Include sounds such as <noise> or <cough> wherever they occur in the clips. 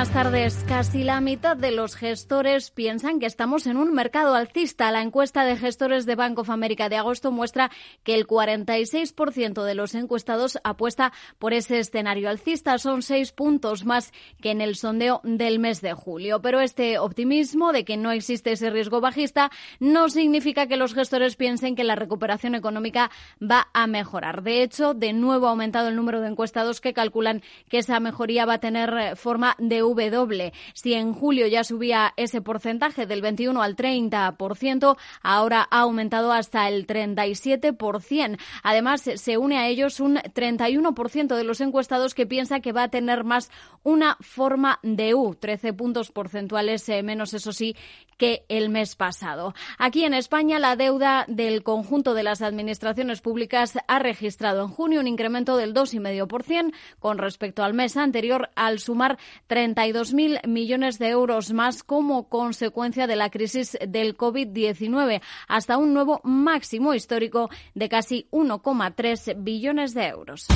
Buenas tardes. Casi la mitad de los gestores piensan que estamos en un mercado alcista. La encuesta de gestores de Bank of America de agosto muestra que el 46% de los encuestados apuesta por ese escenario alcista. Son seis puntos más que en el sondeo del mes de julio. Pero este optimismo de que no existe ese riesgo bajista no significa que los gestores piensen que la recuperación económica va a mejorar. De hecho, de nuevo ha aumentado el número de encuestados que calculan que esa mejoría va a tener forma de W. Si en julio ya subía ese porcentaje del 21 al 30%, ahora ha aumentado hasta el 37%. Además, se une a ellos un 31% de los encuestados que piensa que va a tener más una forma de U, 13 puntos porcentuales eh, menos, eso sí, que el mes pasado. Aquí en España, la deuda del conjunto de las administraciones públicas ha registrado en junio un incremento del 2,5% con respecto al mes anterior, al sumar 32.000 millones de euros más como consecuencia de la crisis del COVID-19, hasta un nuevo máximo histórico de casi 1,3 billones de euros.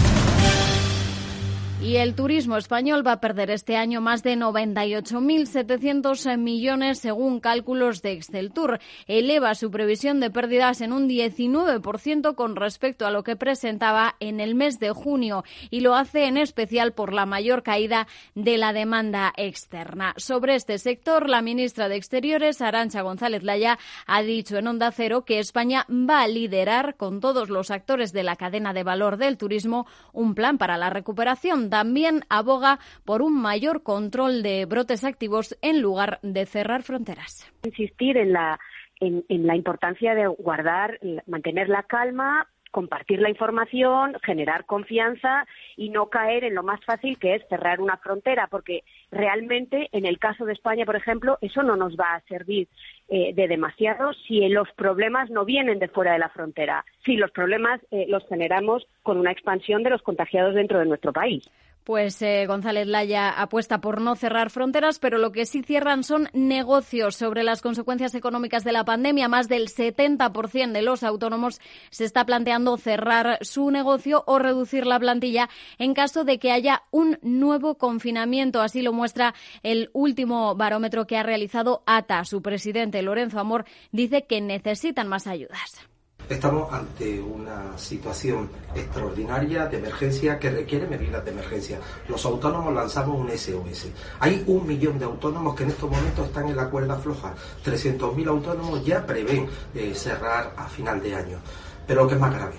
Y el turismo español va a perder este año más de 98.700 millones según cálculos de Excel Tour. Eleva su previsión de pérdidas en un 19% con respecto a lo que presentaba en el mes de junio y lo hace en especial por la mayor caída de la demanda externa. Sobre este sector, la ministra de Exteriores, Arancha González Laya, ha dicho en Onda Cero que España va a liderar con todos los actores de la cadena de valor del turismo un plan para la recuperación también aboga por un mayor control de brotes activos en lugar de cerrar fronteras. Insistir en la, en, la importancia de guardar, mantener la calma, compartir la información, generar confianza y no caer en lo más fácil que es cerrar una frontera, porque realmente en el caso de España, por ejemplo, eso no nos va a servir eh, de demasiado si los problemas no vienen de fuera de la frontera, si los problemas eh, los generamos con una expansión de los contagiados dentro de nuestro país. Pues eh, González Laya apuesta por no cerrar fronteras, pero lo que sí cierran son negocios sobre las consecuencias económicas de la pandemia. Más del 70% de los autónomos se está planteando cerrar su negocio o reducir la plantilla en caso de que haya un nuevo confinamiento. Así lo muestra el último barómetro que ha realizado ATA. Su presidente, Lorenzo Amor, dice que necesitan más ayudas. Estamos ante una situación extraordinaria de emergencia que requiere medidas de emergencia. Los autónomos lanzamos un SOS. Hay un millón de autónomos que en estos momentos están en la cuerda floja. 300.000 autónomos ya prevén eh, cerrar a final de año. Pero lo que es más grave,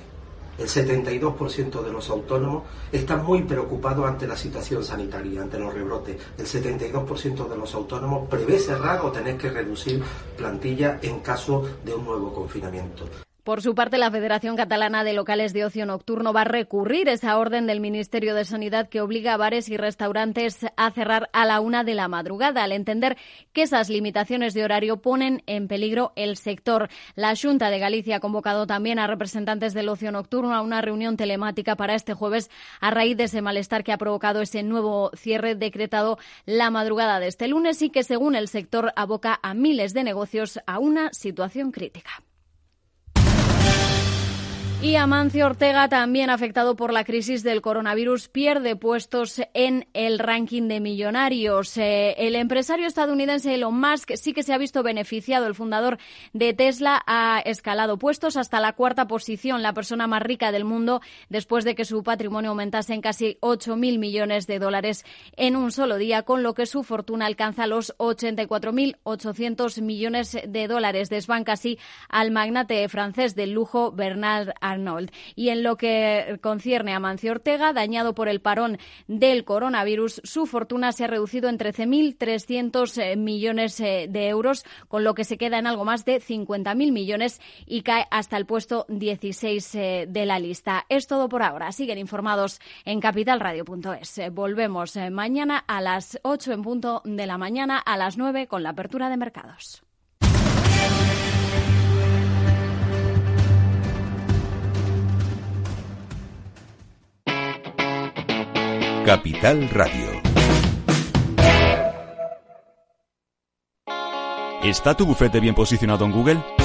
el 72% de los autónomos están muy preocupados ante la situación sanitaria, ante los rebrotes. El 72% de los autónomos prevé cerrar o tener que reducir plantilla en caso de un nuevo confinamiento. Por su parte, la Federación Catalana de Locales de Ocio Nocturno va a recurrir esa orden del Ministerio de Sanidad que obliga a bares y restaurantes a cerrar a la una de la madrugada, al entender que esas limitaciones de horario ponen en peligro el sector. La Junta de Galicia ha convocado también a representantes del ocio nocturno a una reunión telemática para este jueves a raíz de ese malestar que ha provocado ese nuevo cierre decretado la madrugada de este lunes y que, según el sector, aboca a miles de negocios a una situación crítica. Y Amancio Ortega, también afectado por la crisis del coronavirus, pierde puestos en el ranking de millonarios. Eh, el empresario estadounidense Elon Musk sí que se ha visto beneficiado. El fundador de Tesla ha escalado puestos hasta la cuarta posición, la persona más rica del mundo, después de que su patrimonio aumentase en casi 8.000 millones de dólares en un solo día, con lo que su fortuna alcanza los 84.800 millones de dólares. Desbanca así al magnate francés del lujo Bernard Arnault. Y en lo que concierne a Mancio Ortega, dañado por el parón del coronavirus, su fortuna se ha reducido en 13.300 eh, millones eh, de euros, con lo que se queda en algo más de 50.000 millones y cae hasta el puesto 16 eh, de la lista. Es todo por ahora. Siguen informados en capitalradio.es. Volvemos mañana a las 8 en punto de la mañana, a las 9 con la apertura de mercados. Capital Radio. ¿Está tu bufete bien posicionado en Google?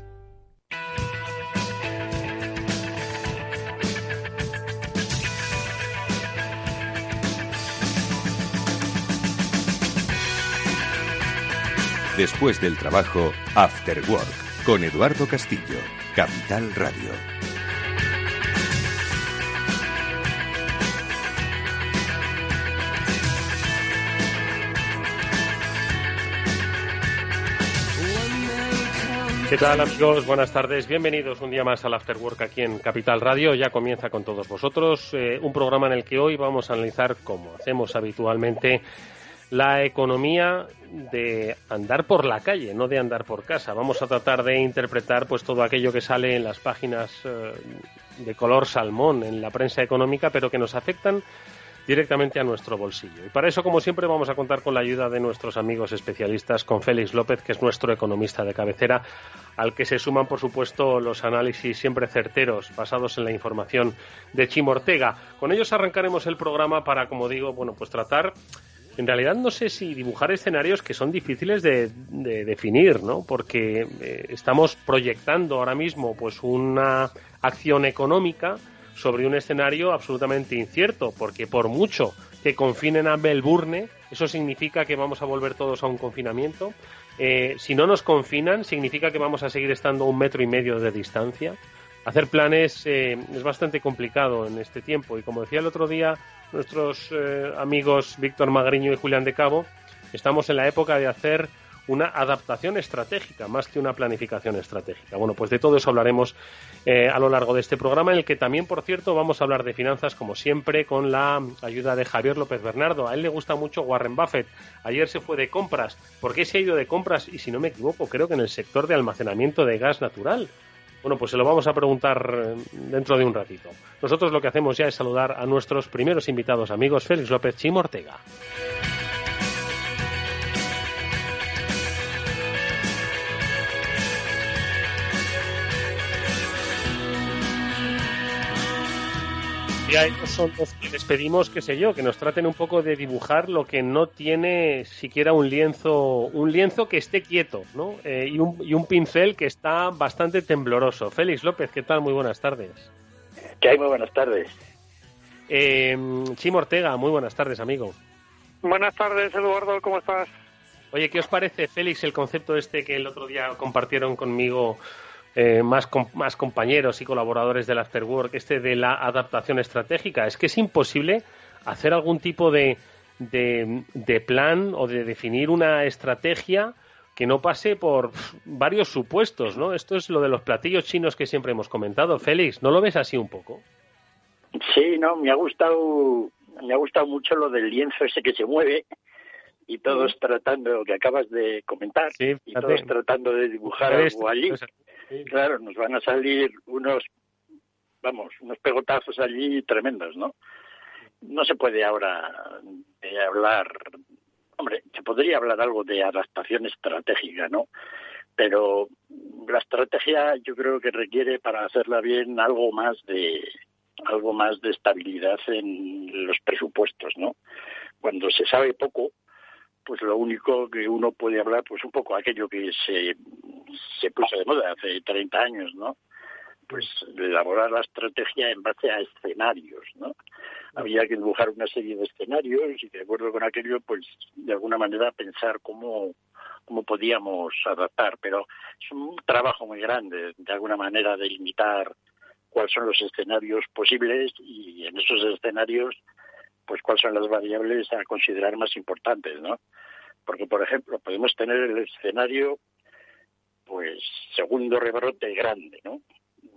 Después del trabajo, After Work, con Eduardo Castillo, Capital Radio. ¿Qué tal amigos? Buenas tardes. Bienvenidos un día más al After Work aquí en Capital Radio. Ya comienza con todos vosotros eh, un programa en el que hoy vamos a analizar, como hacemos habitualmente, la economía de andar por la calle, no de andar por casa. Vamos a tratar de interpretar pues todo aquello que sale en las páginas eh, de color salmón en la prensa económica, pero que nos afectan directamente a nuestro bolsillo. Y para eso, como siempre, vamos a contar con la ayuda de nuestros amigos especialistas, con Félix López, que es nuestro economista de cabecera, al que se suman, por supuesto, los análisis siempre certeros, basados en la información de Chimo Ortega. Con ellos arrancaremos el programa para, como digo, bueno, pues tratar en realidad no sé si dibujar escenarios que son difíciles de, definir, ¿no? Porque eh, estamos proyectando ahora mismo pues una acción económica sobre un escenario absolutamente incierto, porque por mucho que confinen a Melbourne, eso significa que vamos a volver todos a un confinamiento. Eh, si no nos confinan, significa que vamos a seguir estando a un metro y medio de distancia. Hacer planes eh, es bastante complicado en este tiempo y como decía el otro día nuestros eh, amigos Víctor Magriño y Julián de Cabo, estamos en la época de hacer una adaptación estratégica más que una planificación estratégica. Bueno, pues de todo eso hablaremos eh, a lo largo de este programa, en el que también, por cierto, vamos a hablar de finanzas, como siempre, con la ayuda de Javier López Bernardo. A él le gusta mucho Warren Buffett. Ayer se fue de compras. ¿Por qué se ha ido de compras? Y si no me equivoco, creo que en el sector de almacenamiento de gas natural. Bueno, pues se lo vamos a preguntar eh, dentro de un ratito. Nosotros lo que hacemos ya es saludar a nuestros primeros invitados amigos, Félix López Chim Ortega. Y a ellos son los que les pedimos, qué sé yo, que nos traten un poco de dibujar lo que no tiene siquiera un lienzo, un lienzo que esté quieto, ¿no? Eh, y, un, y un pincel que está bastante tembloroso. Félix López, ¿qué tal? Muy buenas tardes. ¿Qué hay? Muy buenas tardes. Eh, Chimo Ortega, muy buenas tardes, amigo. Buenas tardes, Eduardo, ¿cómo estás? Oye, ¿qué os parece, Félix, el concepto este que el otro día compartieron conmigo eh, más, más compañeros y colaboradores del Afterwork, este de la adaptación estratégica. Es que es imposible hacer algún tipo de, de, plan o de definir una estrategia que no pase por varios supuestos, ¿no? Esto es lo de los platillos chinos que siempre hemos comentado. Félix, ¿no lo ves así un poco? Sí, no, me ha gustado, me ha gustado mucho lo del lienzo ese que se mueve y todos tratando, lo que acabas de comentar, y todos tratando de dibujar algo allí. Claro, nos van a salir unos, vamos, unos pegotazos allí tremendos, ¿no? No se puede ahora hablar, hombre, se podría hablar algo de adaptación estratégica, ¿no? Pero la estrategia yo creo que requiere para hacerla bien algo más de algo más de estabilidad en los presupuestos, ¿no? Cuando se sabe poco, pues lo único que uno puede hablar, pues un poco aquello que se, se puso de moda hace 30 años, ¿no? Pues elaborar la estrategia en base a escenarios, ¿no? Había que dibujar una serie de escenarios y de acuerdo con aquello, pues de alguna manera pensar cómo, cómo podíamos adaptar, pero es un trabajo muy grande, de alguna manera, delimitar cuáles son los escenarios posibles y en esos escenarios pues cuáles son las variables a considerar más importantes, ¿no? Porque, por ejemplo, podemos tener el escenario, pues, segundo rebrote grande, ¿no?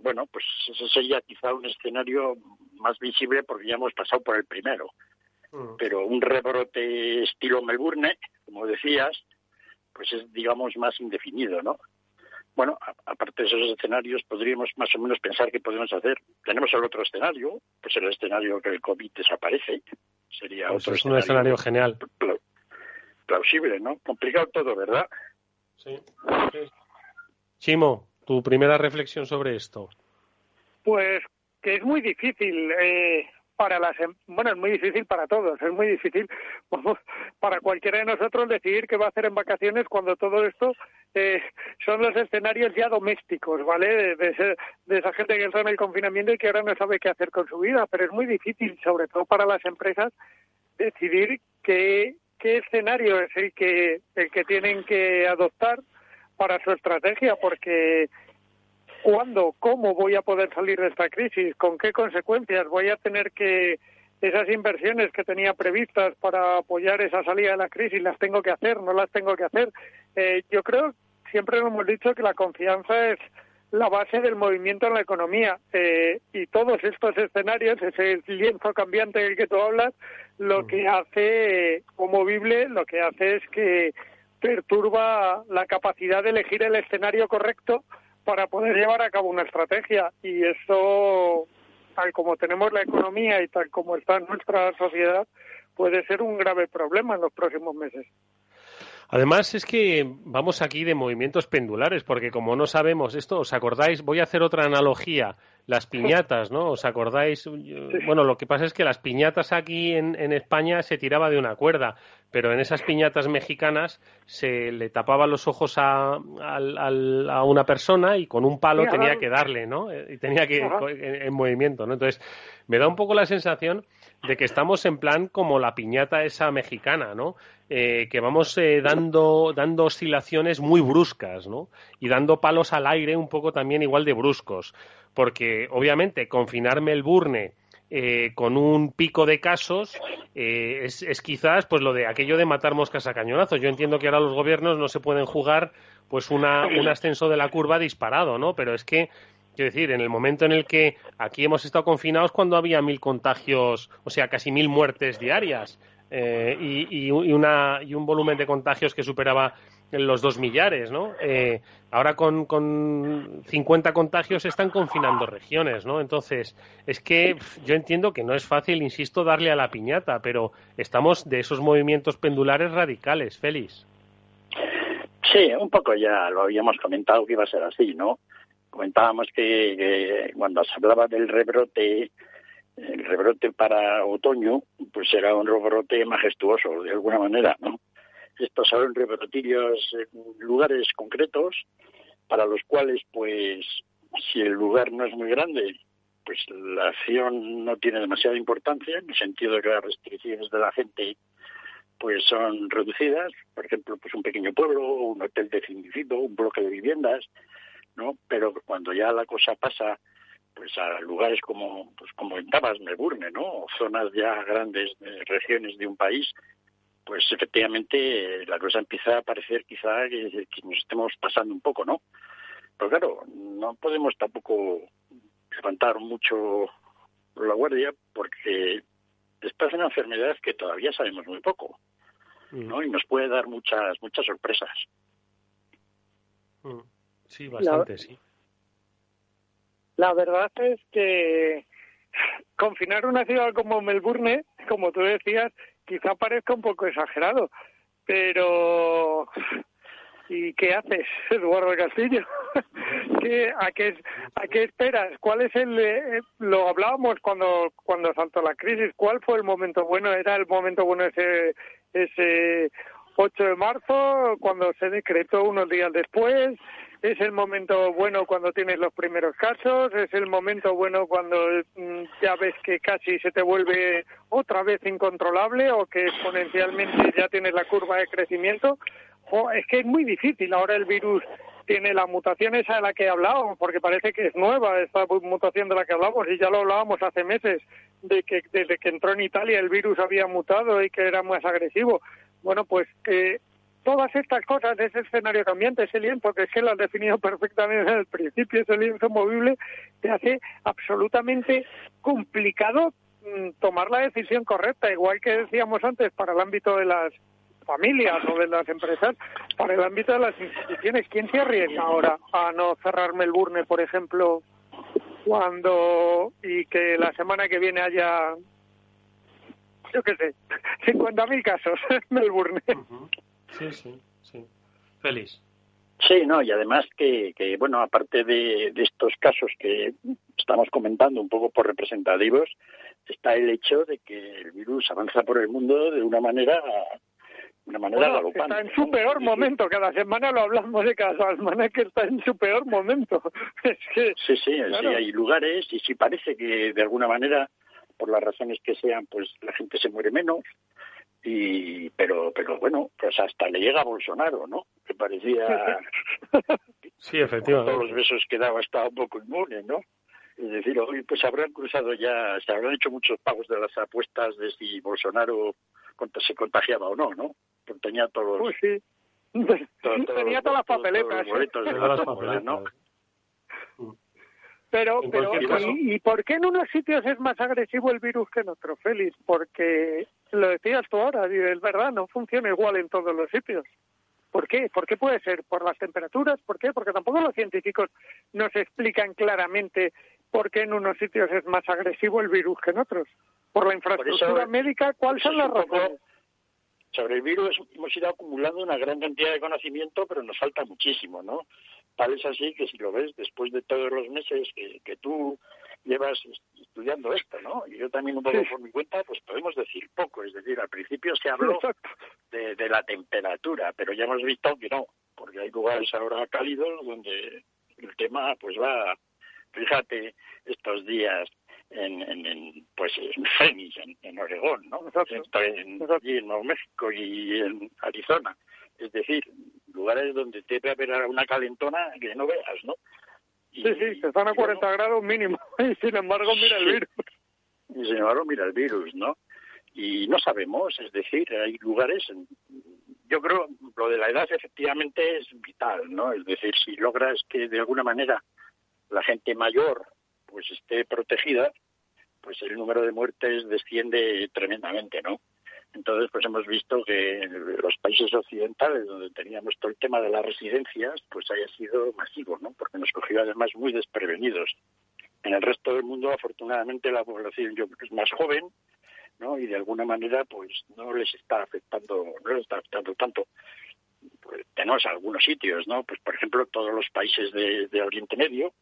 Bueno, pues ese sería quizá un escenario más visible porque ya hemos pasado por el primero. Mm. Pero un rebrote estilo Melbourne, como decías, pues es, digamos, más indefinido, ¿no? Bueno, aparte de esos escenarios, podríamos más o menos pensar qué podemos hacer. Tenemos el otro escenario, pues el escenario que el COVID desaparece. Sería pues otro es un escenario genial. Plausible, ¿no? Complicado todo, ¿verdad? Sí. Chimo, tu primera reflexión sobre esto. Pues que es muy difícil. Eh, para las em, bueno es muy difícil para todos es muy difícil <laughs> para cualquiera de nosotros decidir qué va a hacer en vacaciones cuando todo esto eh, son los escenarios ya domésticos vale de, esa gente que entra en el confinamiento y que ahora no sabe qué hacer con su vida pero es muy difícil sobre todo para las empresas decidir qué qué escenario es el que el que tienen que adoptar para su estrategia porque ¿Cuándo? ¿Cómo voy a poder salir de esta crisis? ¿Con qué consecuencias? ¿Voy a tener que esas inversiones que tenía previstas para apoyar esa salida de la crisis las tengo que hacer? ¿No las tengo que hacer? Eh, yo creo, siempre hemos dicho que la confianza es la base del movimiento en la economía eh, y todos estos escenarios, ese lienzo cambiante del que tú hablas, lo que hace o movible, lo que hace es que perturba la capacidad de elegir el escenario correcto para poder llevar a cabo una estrategia y eso tal como tenemos la economía y tal como está nuestra sociedad puede ser un grave problema en los próximos meses. Además es que vamos aquí de movimientos pendulares, porque como no sabemos esto, ¿os acordáis? Voy a hacer otra analogía las piñatas, ¿no? ¿Os acordáis? Bueno, lo que pasa es que las piñatas aquí en, España se tiraba de una cuerda, pero en esas piñatas mexicanas se le tapaba los ojos a, a, una persona y con un palo tenía que darle, ¿no? Eh, y tenía que en, en, movimiento, ¿no? Entonces, me da un poco la sensación de que estamos en plan como la piñata esa mexicana, ¿no? Eh, que vamos eh, dando, dando oscilaciones muy bruscas, ¿no? Y dando palos al aire un poco también igual de bruscos. Porque, obviamente, confinar Melbourne eh, con un pico de casos es, es, quizás pues lo de aquello de matar moscas a cañonazos. Yo entiendo que ahora los gobiernos no se pueden jugar pues una, un ascenso de la curva disparado, ¿no? Pero es que Quiero decir, en el momento en el que aquí hemos estado confinados cuando había mil contagios, o sea, casi mil muertes diarias eh, y, una, y un volumen de contagios que superaba los dos millares, ¿no? Eh, ahora con, con 50 contagios están confinando regiones, ¿no? Entonces, es que yo entiendo que no es fácil, insisto, darle a la piñata, pero estamos de esos movimientos pendulares radicales, Félix. Sí, un poco ya lo habíamos comentado que iba a ser así, ¿no? Comentábamos que, cuando se hablaba del rebrote, el rebrote para otoño, pues era un rebrote majestuoso, de alguna manera, ¿no? Estos son rebrotillos en lugares concretos, para los cuales, pues, si el lugar no es muy grande, pues la acción no tiene demasiada importancia, en el sentido de que las restricciones de la gente pues son reducidas, por ejemplo, pues un pequeño pueblo, un hotel definido, un bloque de viviendas, ¿no? Pero cuando ya la cosa pasa pues a lugares como pues como comentabas Melbourne, ¿no? O zonas ya grandes de regiones de un país, pues efectivamente la cosa empieza a parecer quizá que, nos estemos pasando un poco, ¿no? Pero claro, no podemos tampoco levantar mucho la guardia porque esta es una enfermedad que todavía sabemos muy poco, ¿no? Mm. Y nos puede dar muchas muchas sorpresas. Mm. Sí, bastante, sí. La verdad es que confinar una ciudad como Melbourne, como tú decías, quizá parezca un poco exagerado, pero ¿y qué haces, <laughs> Eduardo Castillo? <laughs> ¿Qué, a, qué, ¿A qué esperas? ¿Cuál es el...? Eh, lo hablábamos cuando, cuando saltó la crisis. ¿Cuál fue el momento bueno? ¿Era el momento bueno ese, ese 8 de marzo, cuando se decretó unos días después? Es el momento bueno cuando tienes los primeros casos, es el momento bueno cuando mm, ya ves que casi se te vuelve otra vez incontrolable o que exponencialmente ya tienes la curva de crecimiento. es que es muy difícil. Ahora el virus tiene la mutación esa de la que hablábamos, porque parece que es nueva esta mutación de la que hablamos y ya lo hablábamos hace meses, de que desde que entró en Italia el virus había mutado y que era más agresivo. Bueno, pues eh, todas estas cosas, ese escenario cambiante, ese lienzo, porque es que lo has definido <laughs> perfectamente en el principio, ese lienzo movible, te hace absolutamente complicado mm, tomar la decisión correcta, igual que decíamos antes, para el ámbito de las familias o de las empresas, para el ámbito de las instituciones. ¿Quién se arriesga ahora a no cerrar Melbourne, por ejemplo, cuando y que la semana que viene haya, yo qué sé, <laughs> 50.000 casos en Melbourne? Sí, sí, sí. Feliz. Sí, no, y además que, que bueno, aparte de, de, estos casos que estamos comentando un poco por representativos, está el hecho de que el virus avanza por el mundo de una manera una manera bueno, Está en su peor momento, cada semana lo hablamos de cada semana que está en su peor momento. <laughs> es que, sí, sí, sí, hay lugares y sí parece que de alguna manera, por las razones que sean, pues la gente se muere menos, y pero pero bueno pues hasta le llega a Bolsonaro no que parecía <laughs> sí efectivamente. todos los besos que daba estaba un poco inmune no es decir hoy pues habrán cruzado ya se habrán hecho muchos pagos de las apuestas de si Bolsonaro se contagiaba o no no pues tenía todos Uy, sí. tenía todas las papeletas todas las papeletas ¿no? Pero, pero ¿y, por qué en unos sitios es más agresivo el virus que en otros, Félix? Porque lo decías tú ahora, y es verdad, no funciona igual en todos los sitios. ¿Por qué? ¿Por qué puede ser? ¿Por las temperaturas? ¿Por qué? Porque tampoco los científicos nos explican claramente por qué en unos sitios es más agresivo el virus que en otros. ¿Por la infraestructura médica? ¿Cuáles son las razones? Sobre el virus hemos ido acumulando una gran cantidad de conocimiento, pero nos falta muchísimo, ¿no? Tal es así que si lo ves, después de todos los meses que, que tú llevas estudiando esto, ¿no? Y yo también un poco por mi cuenta, pues podemos decir poco. Es decir, al principio se habló de, de, la temperatura, pero ya hemos visto que no, porque hay lugares ahora cálidos donde el tema pues va, fíjate, estos días en, en, en pues en Phoenix, en, Oregón, ¿no? En, en Nuevo México y en Arizona. Es decir, lugares donde debe haber una calentona que no veas, ¿no? sí, sí, se están a 40 grados mínimo <laughs> y sin embargo mira el virus. Y sin embargo mira el virus, ¿no? Y no sabemos, es decir, hay lugares, yo creo, lo de la edad efectivamente es vital, ¿no? Es decir, si logras que de alguna manera la gente mayor pues esté protegida, pues el número de muertes desciende tremendamente, ¿no? Entonces, pues hemos visto que los países occidentales, donde teníamos todo el tema de las residencias, pues haya sido masivo, ¿no? Porque nos cogió además muy desprevenidos. En el resto del mundo, afortunadamente, la población yo creo que es más joven, ¿no? Y de alguna manera, pues no les está afectando, no les está afectando tanto. Pues, tenemos algunos sitios, ¿no? Pues por ejemplo, todos los países de, Oriente Medio,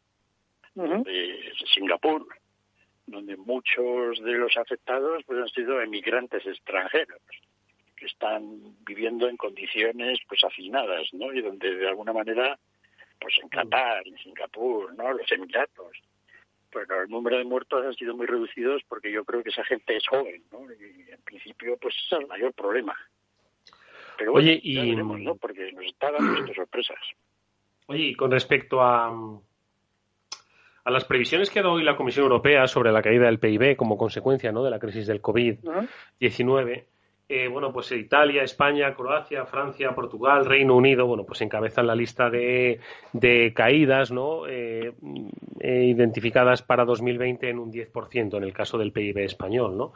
de Singapur, donde muchos de los afectados pues han sido emigrantes extranjeros que están viviendo en condiciones pues hacinadas, ¿no? Y donde de alguna manera pues en Qatar, en Singapur, ¿no? Los Emiratos, pues el número de muertos han sido muy reducidos porque yo creo que esa gente es joven, ¿no? Y en principio pues es el mayor problema. Pero bueno, Oye, y... ¿no? Porque nos está dando <clears throat> sorpresas. Oye, y con respecto a a las previsiones que ha dado hoy la Comisión Europea sobre la caída del PIB como consecuencia ¿no? de la crisis del COVID-19, eh, bueno, pues Italia, España, Croacia, Francia, Portugal, Reino Unido, bueno, pues encabezan la lista de, de caídas, ¿no? Eh, eh, identificadas para 2020 en un 10% en el caso del PIB español, ¿no?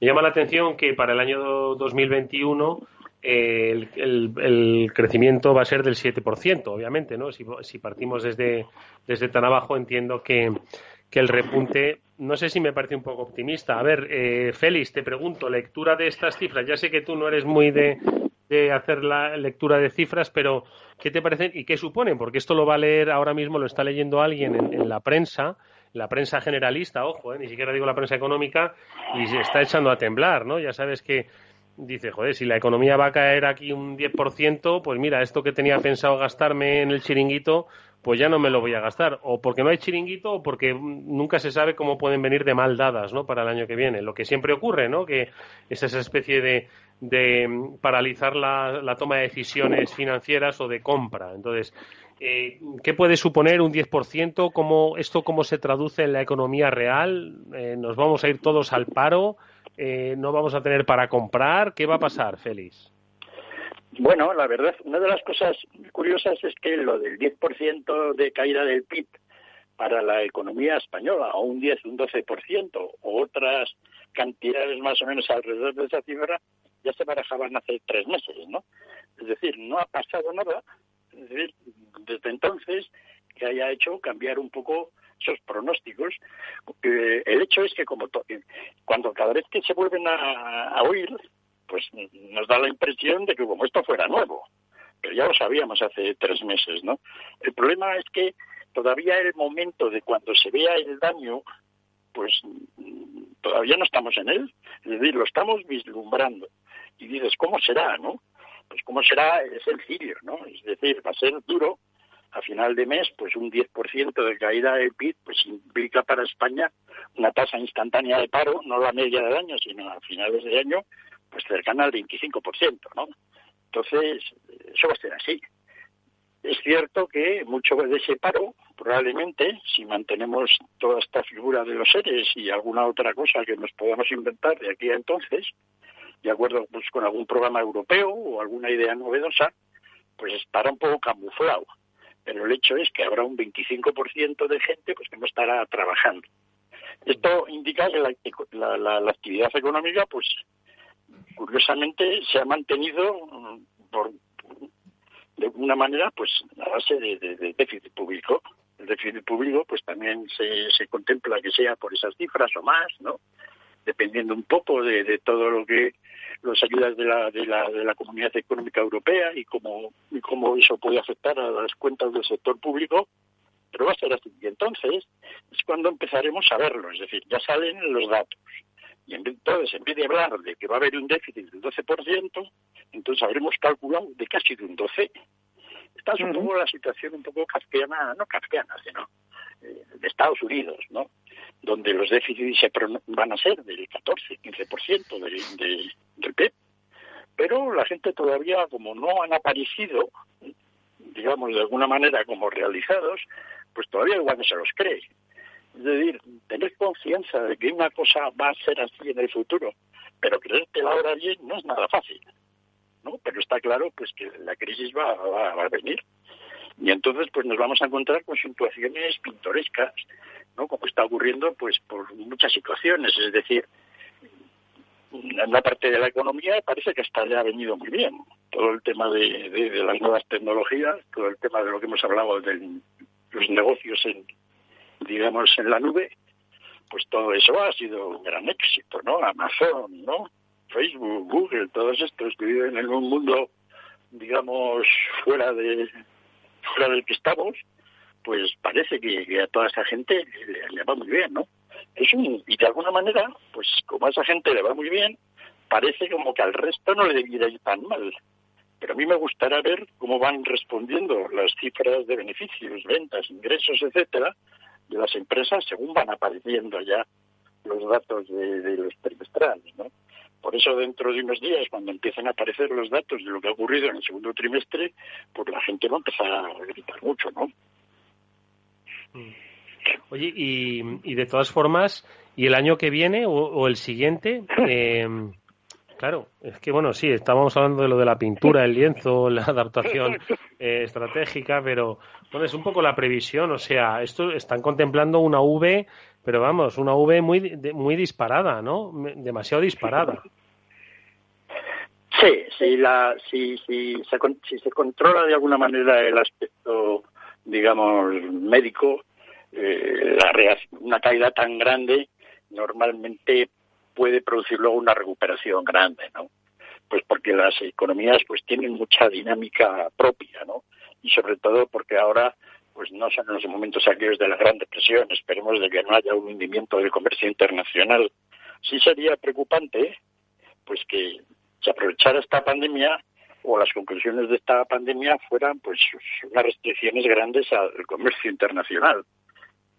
Me llama la atención que para el año 2021 el, el, crecimiento va a ser del 7%, obviamente, ¿no? Si, si partimos desde, desde tan abajo, entiendo que, que, el repunte, no sé si me parece un poco optimista. A ver, eh, Félix, te pregunto, lectura de estas cifras. Ya sé que tú no eres muy de, de hacer la lectura de cifras, pero ¿qué te parecen y qué suponen? Porque esto lo va a leer ahora mismo, lo está leyendo alguien en, en la prensa la prensa generalista, ojo, eh, ni siquiera digo la prensa económica, y se está echando a temblar, ¿no? Ya sabes que dice, joder, si la economía va a caer aquí un 10%, pues mira, esto que tenía pensado gastarme en el chiringuito, pues ya no me lo voy a gastar. O porque no hay chiringuito o porque nunca se sabe cómo pueden venir de mal dadas, ¿no? Para el año que viene. Lo que siempre ocurre, ¿no? Que es esa especie de, de paralizar la, la toma de decisiones financieras o de compra. Entonces, eh, ¿Qué puede suponer un 10%? ¿Cómo, ¿Esto cómo se traduce en la economía real? Eh, ¿Nos vamos a ir todos al paro? Eh, no vamos a tener para comprar. ¿Qué va a pasar, Félix? Bueno, la verdad, una de las cosas curiosas es que lo del 10% de caída del PIB para la economía española, o un 10, un 12%, o otras cantidades más o menos alrededor de esa cifra, ya se barajaban hace tres meses, ¿no? Es decir, no ha pasado nada, desde entonces que haya hecho cambiar un poco esos pronósticos. Eh, el hecho es que como cuando cada vez que se vuelven a, oír, pues nos da la impresión de que como esto fuera nuevo, pero ya lo sabíamos hace tres meses, ¿no? El problema es que todavía el momento de cuando se vea el daño, pues todavía no estamos en él, es decir, lo estamos vislumbrando. Y dices, ¿cómo será, no? Pues cómo será es sencillo, ¿no? Es decir, va a ser duro, a final de mes, pues un 10% de caída del PIB, pues implica para España una tasa instantánea de paro, no la media del año, sino a finales de año, pues cercana al 25%, ¿no? Entonces, eso va a ser así. Es cierto que mucho de ese paro, probablemente, si mantenemos toda esta figura de los seres y alguna otra cosa que nos podamos inventar de aquí a entonces, de acuerdo pues, con algún programa europeo o alguna idea novedosa, pues estará un poco camuflado pero el hecho es que habrá un 25% de gente pues que no estará trabajando. Esto indica que la, actividad económica, pues curiosamente, se ha mantenido mm, por, de una manera, pues a base de, déficit público. El déficit público, pues también se, se contempla que sea por esas cifras o más, ¿no? Dependiendo un poco de, de todo lo que las ayudas de la, de la, de la Comunidad Económica Europea y cómo, y cómo eso puede afectar a las cuentas del sector público, pero va a ser así. Y entonces es cuando empezaremos a verlo, es decir, ya salen los datos. Y entonces, en vez de hablar de que va a haber un déficit del 12%, entonces habremos calculado de casi de un 12%. Esta es un poco la situación un poco kafkiana, no kafkiana, sino eh, de Estados Unidos, ¿no? donde los déficits se van a ser del 14-15% del, del, del PIB. Pero la gente todavía, como no han aparecido, digamos, de alguna manera como realizados, pues todavía igual no se los cree. Es decir, tener confianza de que una cosa va a ser así en el futuro, pero creértela ahora bien no es nada fácil. ¿No? Pero está claro pues que la crisis va, va, a venir. Y entonces pues nos vamos a encontrar con situaciones pintorescas como está ocurriendo pues por muchas situaciones, es decir, en la parte de la economía parece que hasta ya ha venido muy bien. Todo el tema de, las nuevas tecnologías, todo el tema de lo que hemos hablado de los negocios en, digamos, en la nube, pues todo eso ha sido un gran éxito, ¿no? Amazon, ¿no? Facebook, Google, todos estos que viven en un mundo, digamos, fuera de fuera del que estamos, pues parece que, a toda esa gente le, va muy bien, ¿no? Es y de alguna manera, pues como a esa gente le va muy bien, parece como que al resto no le debiera ir tan mal. Pero a mí me gustaría ver cómo van respondiendo las cifras de beneficios, ventas, ingresos, etcétera, de las empresas según van apareciendo ya los datos de, los trimestrales, ¿no? Por eso dentro de unos días, cuando empiecen a aparecer los datos de lo que ha ocurrido en el segundo trimestre, pues la gente va a empezar a gritar mucho, ¿no? Mm. Oye, y, de todas formas, ¿y el año que viene o, el siguiente? <laughs> Em, claro, es que bueno, sí, estábamos hablando de lo de la pintura, el lienzo, <laughs> la adaptación eh, estratégica, pero bueno, es un poco la previsión, o sea, esto están contemplando una V, pero vamos, una V muy, muy disparada, ¿no? Demasiado disparada. Sí, si, la, si, si, se, si se controla de alguna manera el aspecto digamos, médico, eh, la una caída tan grande normalmente puede producir luego una recuperación grande, ¿no? Pues porque las economías pues tienen mucha dinámica propia, ¿no? Y sobre todo porque ahora pues no son los momentos aquellos de la Gran Depresión, esperemos de que no haya un hundimiento del comercio internacional. Sí sería preocupante pues que se aprovechara esta pandemia o las conclusiones de esta pandemia fueran pues unas restricciones grandes al comercio internacional.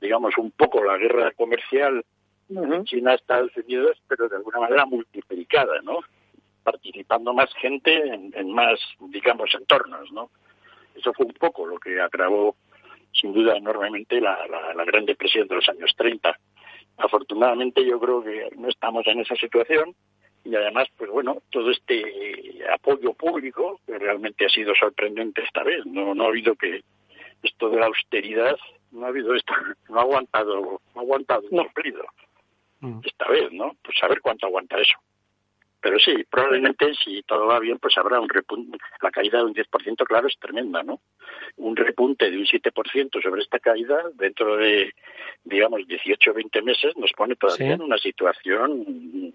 Digamos, un poco la guerra comercial en China-Estados Unidos, pero de alguna manera multiplicada, ¿no? Participando más gente en, más, digamos, entornos, ¿no? Eso fue un poco lo que agravó, sin duda, enormemente la, la Gran Depresión de los años 30. Afortunadamente yo creo que no estamos en esa situación y además, pues bueno, todo este apoyo público que realmente ha sido sorprendente esta vez. No, no ha habido que esto de la austeridad, no ha habido esto, <laughs> no ha aguantado, no ha aguantado no. cumplido. Mm. Esta vez, ¿no? Pues a ver cuánto aguanta eso. Pero sí, probablemente si todo va bien, pues habrá un repunte. La caída de un 10%, claro, es tremenda, ¿no? Un repunte de un 7% sobre esta caída dentro de, digamos, 18 o 20 meses nos pone todavía en una situación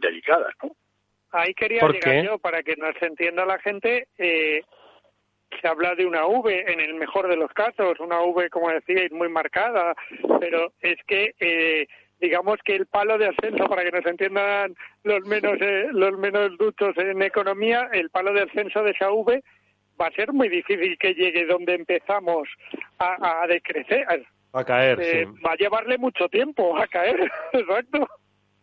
delicada, ¿no? Ahí quería llegar yo, para que nos entienda la gente. Eh, se habla de una V en el mejor de los casos, una V, como decíais, muy marcada, pero es que eh, digamos que el palo de ascenso, para que nos entiendan los menos, eh, los menos duchos en economía, el palo de ascenso de esa V va a ser muy difícil que llegue donde empezamos a, a decrecer. A caer, eh, Va a llevarle mucho tiempo a caer, <laughs> exacto.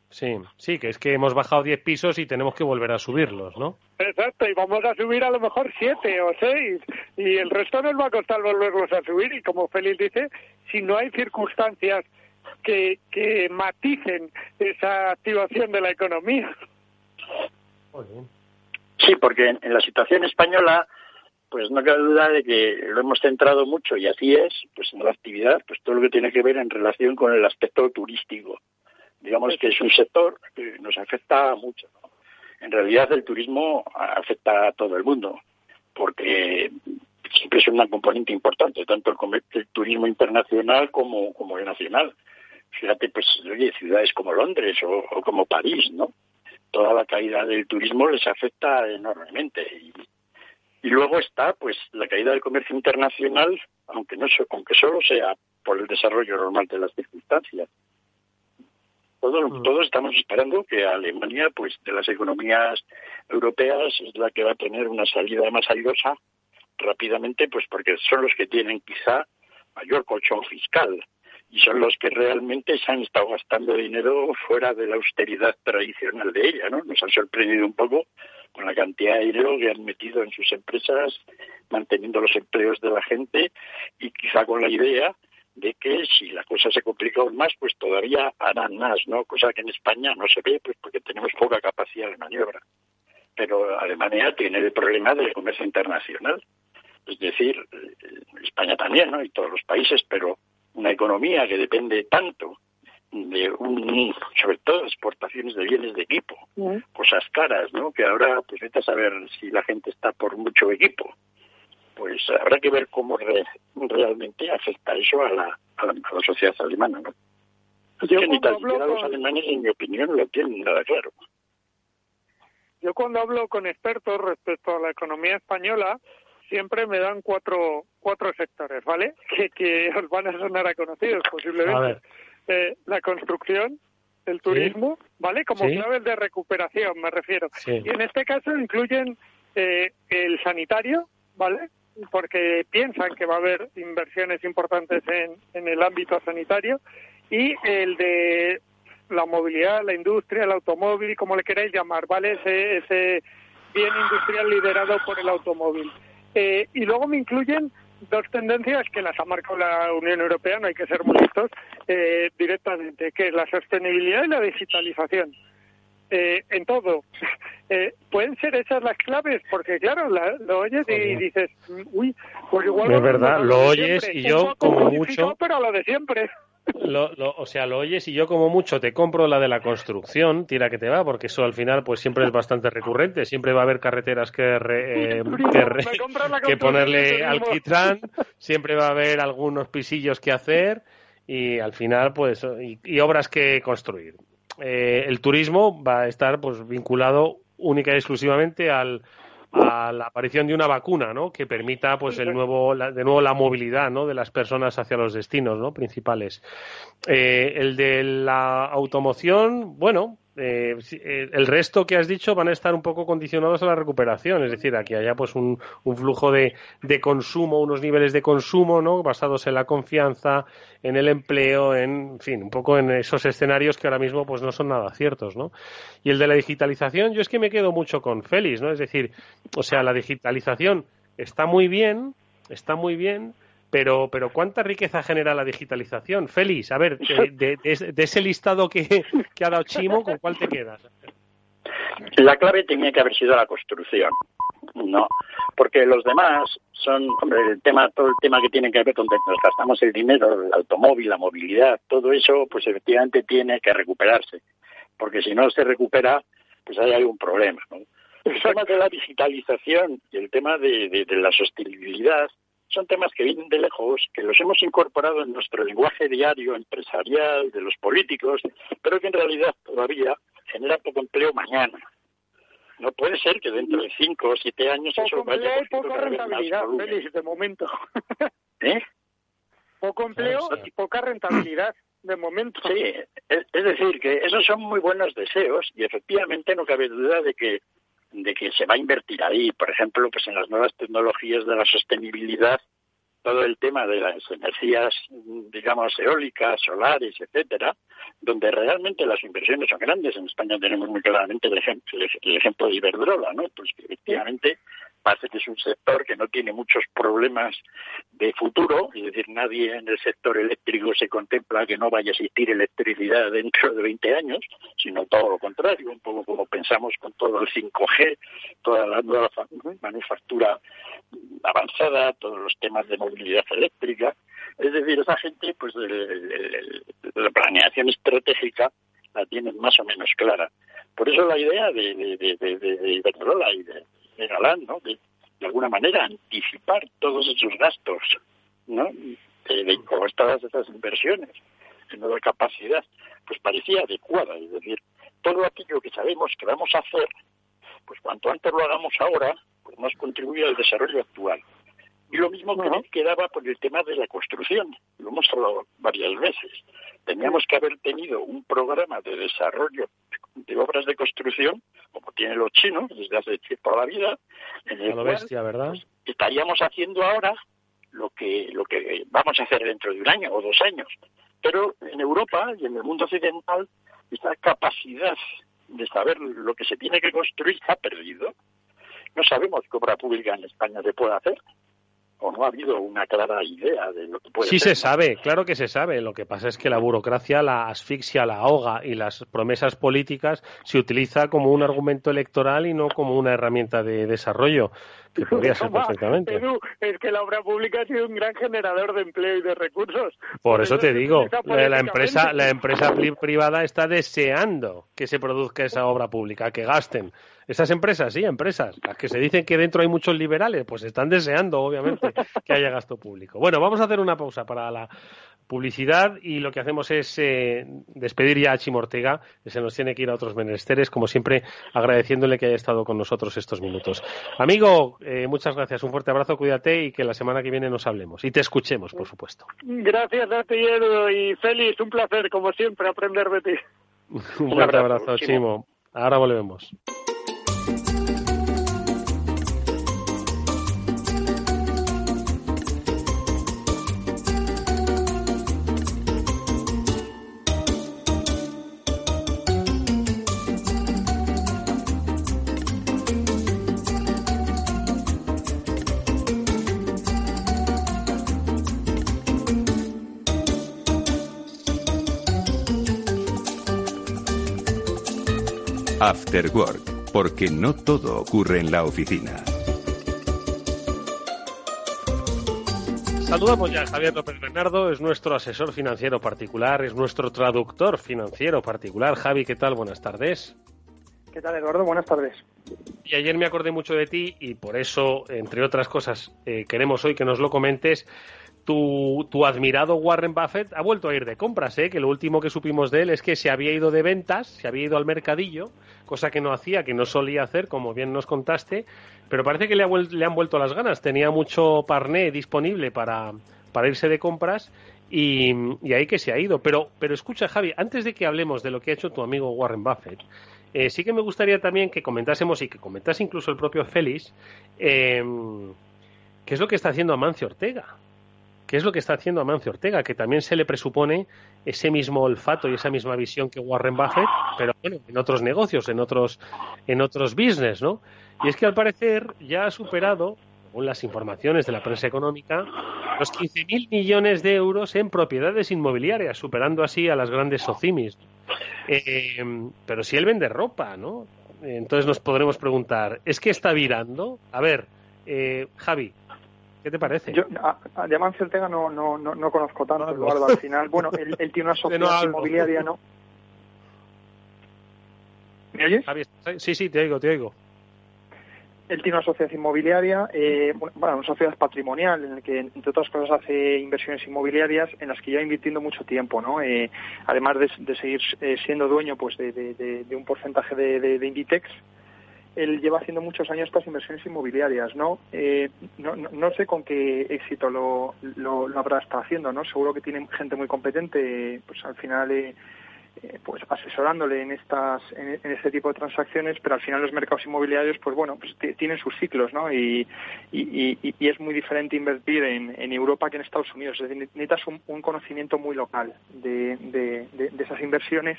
Sí, sí, que es que hemos bajado 10 pisos y tenemos que volver a subirlos, ¿no? Exacto, y vamos a subir a lo mejor 7 o 6, y el resto nos va a costar volverlos a subir, y como Félix dice, si no hay circunstancias que, que maticen esa activación de la economía. Sí, porque en, la situación española, pues no cabe duda de que lo hemos centrado mucho, y así es, pues en la actividad, pues todo lo que tiene que ver en relación con el aspecto turístico. Digamos que es un sector que nos afecta mucho. En realidad el turismo afecta a todo el mundo, porque siempre es una componente importante, tanto el, el turismo internacional como, como el nacional fíjate, pues, oye, ciudades como Londres o, como París, ¿no? Toda la caída del turismo les afecta enormemente. Y, luego está, pues, la caída del comercio internacional, aunque, no, aunque solo sea por el desarrollo normal de las circunstancias. Todos, mm. todos estamos esperando que Alemania, pues, de las economías europeas, es la que va a tener una salida más airosa rápidamente, pues porque son los que tienen quizá mayor colchón fiscal y son los que realmente se han estado gastando dinero fuera de la austeridad tradicional de ella, ¿no? Nos han sorprendido un poco con la cantidad de dinero que han metido en sus empresas, manteniendo los empleos de la gente y quizá con la idea de que si la cosa se complica aún más, pues todavía harán más, ¿no? Cosa que en España no se ve, pues porque tenemos poca capacidad de maniobra. Pero Alemania tiene el problema del comercio internacional. Es decir, eh, España también, ¿no? Y todos los países, pero una economía que depende tanto de un, sobre todo exportaciones de bienes de equipo, cosas caras, ¿no? Que ahora, pues vete a saber si la gente está por mucho equipo. Pues habrá que ver cómo realmente afecta eso a la, a la, sociedad alemana, ¿no? Yo ni tan los alemanes, en mi opinión, lo tienen nada claro. Yo cuando hablo con expertos respecto a la economía española, siempre me dan cuatro, cuatro sectores, ¿vale? <laughs> Que, que os van a sonar a conocidos posiblemente. Eh, la construcción, el turismo, ¿vale? Como claves de recuperación, me refiero. Y en este caso incluyen eh, el sanitario, ¿vale? Porque piensan que va a haber inversiones importantes en, en el ámbito sanitario y el de la movilidad, la industria, el automóvil, como le queráis llamar, ¿vale? Ese, ese bien industrial liderado por el automóvil. Eh, y luego me incluyen dos tendencias que las ha marcado la Unión Europea, no hay que ser muy listos, eh, directamente, que es la sostenibilidad y la digitalización. Eh, en todo. <laughs> ¿Pueden ser esas las claves? Porque, claro, lo oyes y dices, uy, pues igual... Es verdad, lo, oyes y yo, como mucho... Pero lo de siempre. Lo, o sea, lo oyes y yo como mucho te compro la de la construcción, tira que te va, porque eso al final pues siempre es bastante recurrente, siempre va a haber carreteras que, eh, <laughs> que, ponerle alquitrán, <laughs> siempre va a haber algunos pisillos que hacer y al final pues y, obras que construir. Eh, el turismo va a estar pues vinculado única y exclusivamente al, a la aparición de una vacuna, ¿no? Que permita, pues, el nuevo, de nuevo la movilidad, ¿no? De las personas hacia los destinos, ¿no? Principales. Eh, el de la automoción, bueno, eh, eh, el resto que has dicho van a estar un poco condicionados a la recuperación, es decir, aquí haya pues un, flujo de, consumo, unos niveles de consumo, ¿no? Basados en la confianza, en el empleo, en, fin, un poco en esos escenarios que ahora mismo pues no son nada ciertos, ¿no? Y el de la digitalización, yo es que me quedo mucho con Félix, ¿no? Es decir, o sea, la digitalización está muy bien, está muy bien, pero, pero ¿cuánta riqueza genera la digitalización? Félix, a ver, de, <laughs> ese listado que, ha dado Chimo, ¿con cuál te quedas? La clave tenía que haber sido la construcción, ¿no? Porque los demás son, hombre, el tema, todo el tema que tiene que ver con nos gastamos el dinero, el automóvil, la movilidad, todo eso, pues efectivamente tiene que recuperarse. Porque si no se recupera, pues hay algún problema, ¿no? El tema de la digitalización y el tema de la sostenibilidad son temas que vienen de lejos, que los hemos incorporado en nuestro lenguaje diario, empresarial, de los políticos, pero que en realidad todavía genera poco empleo mañana. No puede ser que dentro de cinco o siete años poco eso vaya empleo y poca rentabilidad, Félix, de momento. <laughs> ¿Eh? Poco empleo y poca rentabilidad de momento. Sí, es decir, que esos son muy buenos deseos y efectivamente no cabe duda de que de que se va a invertir ahí, por ejemplo, pues en las nuevas tecnologías de la sostenibilidad, todo el tema de las energías, digamos, eólicas, solares, etcétera, donde realmente las inversiones son grandes. En España tenemos muy claramente el ejemplo, el ejemplo de Iberdrola, ¿no? Pues que efectivamente parece que es un sector que no tiene muchos problemas de futuro, es decir, nadie en el sector eléctrico se contempla que no vaya a existir electricidad dentro de 20 años, sino todo lo contrario, un poco como pensamos con todo el 5G, toda la nueva manufactura avanzada, todos los temas de movilidad eléctrica. Es decir, esa gente, pues la planeación estratégica la tienen más o menos clara. Por eso la idea de, de Iberdrola y de de Galán, ¿no? De, alguna manera anticipar todos esos gastos, ¿no? De, de todas esas inversiones en nueva capacidad, pues parecía adecuada. Es decir, todo aquello que sabemos que vamos a hacer, pues cuanto antes lo hagamos ahora, pues más contribuye al desarrollo actual. Y lo mismo que quedaba por el tema de la construcción, lo hemos hablado varias veces. Teníamos que haber tenido un programa de desarrollo de obras de construcción, como tienen los chinos desde hace toda la vida, en el bestia, ¿verdad? Pues, estaríamos haciendo ahora lo que, lo que vamos a hacer dentro de un año o dos años. Pero en Europa y en el mundo occidental, esta capacidad de saber lo que se tiene que construir se ha perdido. No sabemos qué obra pública en España se puede hacer o no ha habido una clara idea de lo que puede Sí se sabe, claro que se sabe. Lo que pasa es que la burocracia la asfixia, la ahoga y las promesas políticas se utiliza como un argumento electoral y no como una herramienta de desarrollo, <laughs> podría ser perfectamente. es que la obra pública ha sido un gran generador de empleo y de recursos. Por, eso, te digo, la empresa, la empresa privada está deseando que se produzca esa obra pública, que gasten esas empresas, sí, empresas, las que se dicen que dentro hay muchos liberales, pues están deseando, obviamente, que haya gasto público. Bueno, vamos a hacer una pausa para la publicidad y lo que hacemos es eh, despedir ya a Chimo Ortega, que se nos tiene que ir a otros menesteres, como siempre, agradeciéndole que haya estado con nosotros estos minutos. Amigo, eh, muchas gracias, un fuerte abrazo, cuídate y que la semana que viene nos hablemos y te escuchemos, por supuesto. Gracias a ti, y feliz, un placer, como siempre, aprender de ti. <laughs> un fuerte abrazo, Chimo. Ahora volvemos. After Work, porque no todo ocurre en la oficina. Saludamos ya a Javier López Bernardo, es nuestro asesor financiero particular, es nuestro traductor financiero particular. Javi, ¿qué tal? Buenas tardes. ¿Qué tal, Eduardo? Buenas tardes. Y ayer me acordé mucho de ti y por eso, entre otras cosas, eh, queremos hoy que nos lo comentes tu, admirado Warren Buffett ha vuelto a ir de compras, ¿eh? que lo último que supimos de él es que se había ido de ventas, se había ido al mercadillo, cosa que no hacía, que no solía hacer, como bien nos contaste, pero parece que le, han vuelto las ganas, tenía mucho parné disponible para, para irse de compras y, ahí que se ha ido. Pero, pero escucha, Javi, antes de que hablemos de lo que ha hecho tu amigo Warren Buffett, eh, sí que me gustaría también que comentásemos y que comentase incluso el propio Félix, eh, qué es lo que está haciendo Amancio Ortega ¿Qué es lo que está haciendo Amancio Ortega, que también se le presupone ese mismo olfato y esa misma visión que Warren Buffett, pero bueno, en otros negocios, en otros, en otros business, ¿no? Y es que al parecer ya ha superado, según las informaciones de la prensa económica, los 15.000 millones de euros en propiedades inmobiliarias, superando así a las grandes socimis. Eh, pero si él vende ropa, ¿no? entonces nos podremos preguntar, ¿es que está virando? A ver, eh, Javi, ¿qué te parece? Yo a, a Ortega no, no, no, no conozco tanto, Eduardo, al final. Bueno, él, él tiene una <laughs> sociedad inmobiliaria, ¿no? ¿Me oyes? sí, sí, te oigo, te oigo. Él tiene una sociedad inmobiliaria, eh, bueno, una sociedad patrimonial en la que, entre otras cosas, hace inversiones inmobiliarias en las que lleva invirtiendo mucho tiempo, ¿no? Eh, además de, seguir eh, siendo dueño, pues, de, un porcentaje de, Inditex, él lleva haciendo muchos años estas inversiones inmobiliarias, ¿no? Eh, no, no, sé con qué éxito lo, lo, habrá estado haciendo, ¿no? Seguro que tiene gente muy competente, pues al final eh, eh, pues asesorándole en estas en, este tipo de transacciones pero al final los mercados inmobiliarios pues bueno pues tienen sus ciclos no y, y, y, es muy diferente invertir en, en, Europa que en Estados Unidos necesitas un, conocimiento muy local de, de, de, esas inversiones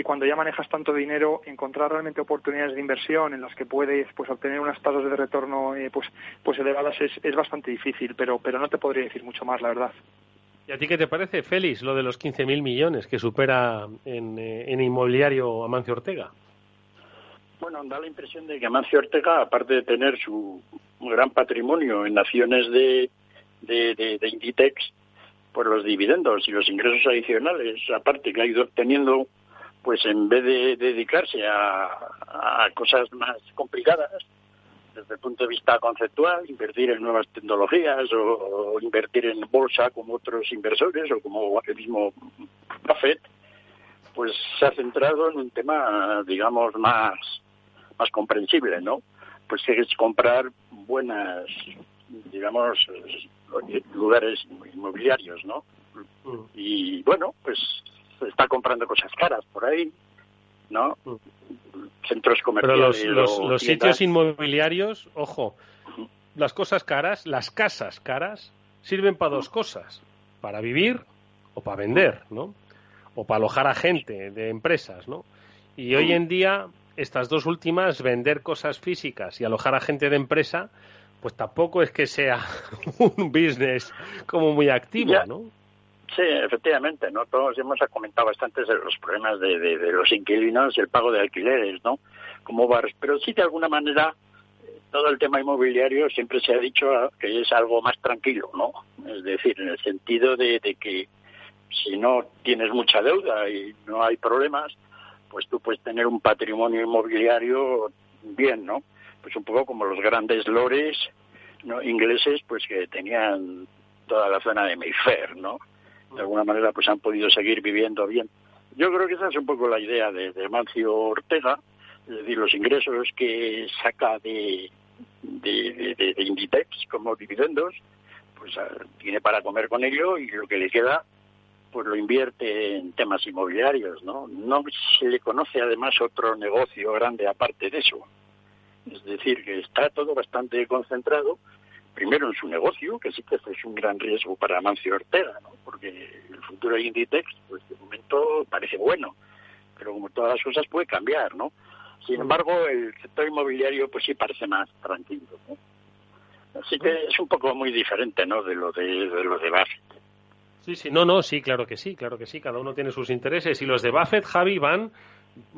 y cuando ya manejas tanto dinero encontrar realmente oportunidades de inversión en las que puedes pues obtener unas tasas de retorno eh, pues pues elevadas es, es bastante difícil pero pero no te podría decir mucho más la verdad ¿Y a ti qué te parece, Félix, lo de los 15.000 millones que supera en, eh, en inmobiliario Amancio Ortega? Bueno, da la impresión de que Amancio Ortega, aparte de tener su gran patrimonio en acciones de, de, de, Inditex, por los dividendos y los ingresos adicionales, aparte que ha ido obteniendo, pues en vez de dedicarse a, a cosas más complicadas, desde el punto de vista conceptual, invertir en nuevas tecnologías o, invertir en bolsa como otros inversores o como el mismo Buffett, pues se ha centrado en un tema, digamos, más, más comprensible, ¿no? Pues que es comprar buenas, digamos, lugares inmobiliarios, ¿no? Mm. Y bueno, pues está comprando cosas caras por ahí, ¿no? Mm centros comerciales. Pero los, sitios inmobiliarios, ojo, las cosas caras, las casas caras, sirven para dos cosas, para vivir o para vender, ¿no? O para alojar a gente de empresas, ¿no? Y hoy en día, estas dos últimas, vender cosas físicas y alojar a gente de empresa, pues tampoco es que sea <laughs> un business como muy activo, ¿no? Sí, efectivamente, ¿no? Todos hemos comentado bastante de los problemas de, de, los inquilinos y el pago de alquileres, ¿no? Como bares. Pero sí, de alguna manera, todo el tema inmobiliario siempre se ha dicho que es algo más tranquilo, ¿no? Es decir, en el sentido de, de que si no tienes mucha deuda y no hay problemas, pues tú puedes tener un patrimonio inmobiliario bien, ¿no? Pues un poco como los grandes lores ¿no? ingleses, pues que tenían toda la zona de Mayfair, ¿no? De alguna manera pues han podido seguir viviendo bien. Yo creo que esa es un poco la idea de, de Mancio Ortega, es decir, los ingresos que saca de, de, de, Inditex como dividendos, pues ah, tiene para comer con ello y lo que le queda pues lo invierte en temas inmobiliarios, ¿no? No se le conoce además otro negocio grande aparte de eso. Es decir, que está todo bastante concentrado primero en su negocio, que sí que es un gran riesgo para Amancio Ortega, ¿no? porque el futuro de Inditex, pues de momento parece bueno, pero como todas las cosas puede cambiar, ¿no? Sin mm. embargo, el sector inmobiliario pues sí parece más tranquilo, ¿no? Así que mm. es un poco muy diferente, ¿no? De lo de, de lo de Buffett. Sí, sí, no, no, sí, claro que sí, claro que sí, cada uno tiene sus intereses y los de Buffett, Javi, van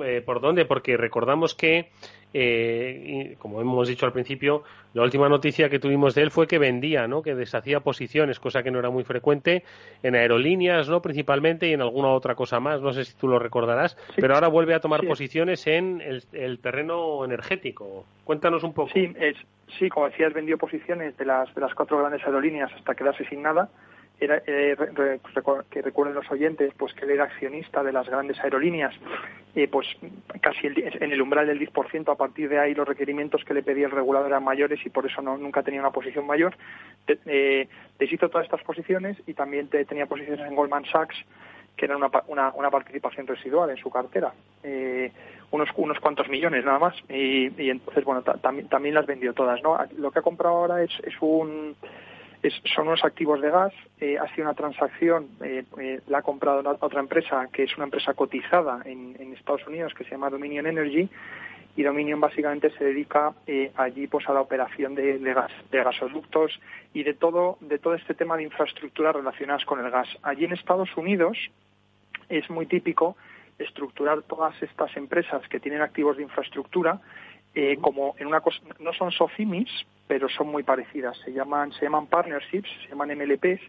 eh, ¿por dónde? Porque recordamos que, eh, como hemos dicho al principio, la última noticia que tuvimos de él fue que vendía, ¿no? Que deshacía posiciones, cosa que no era muy frecuente en aerolíneas, ¿no? Principalmente y en alguna otra cosa más. No sé si tú lo recordarás, pero ahora vuelve a tomar posiciones en el, terreno energético. Cuéntanos un poco. Sí, es, sí, como decías, vendió posiciones de las de las cuatro grandes aerolíneas hasta quedarse sin nada era, eh, que recuerden los oyentes, pues que él era accionista de las grandes aerolíneas, eh, pues casi en el umbral del 10%, a partir de ahí los requerimientos que le pedía el regulador eran mayores y por eso no, nunca tenía una posición mayor. Eh, deshizo todas estas posiciones y también tenía posiciones en Goldman Sachs, que eran una, una, participación residual en su cartera, eh, unos, unos cuantos millones nada más, y, entonces, bueno, también, también las vendió todas, ¿no? Lo que ha comprado ahora es, es un son unos activos de gas. Eh, ha sido una transacción, eh, eh, la ha comprado otra empresa que es una empresa cotizada en, Estados Unidos que se llama Dominion Energy y Dominion básicamente se dedica allí pues a la operación de, gas, de gasoductos y de todo de todo este tema de infraestructuras relacionadas con el gas. Allí en Estados Unidos es muy típico estructurar todas estas empresas que tienen activos de infraestructura como en una cosa, no son SOCIMIS, pero son muy parecidas. Se llaman, se llaman partnerships, se llaman MLPs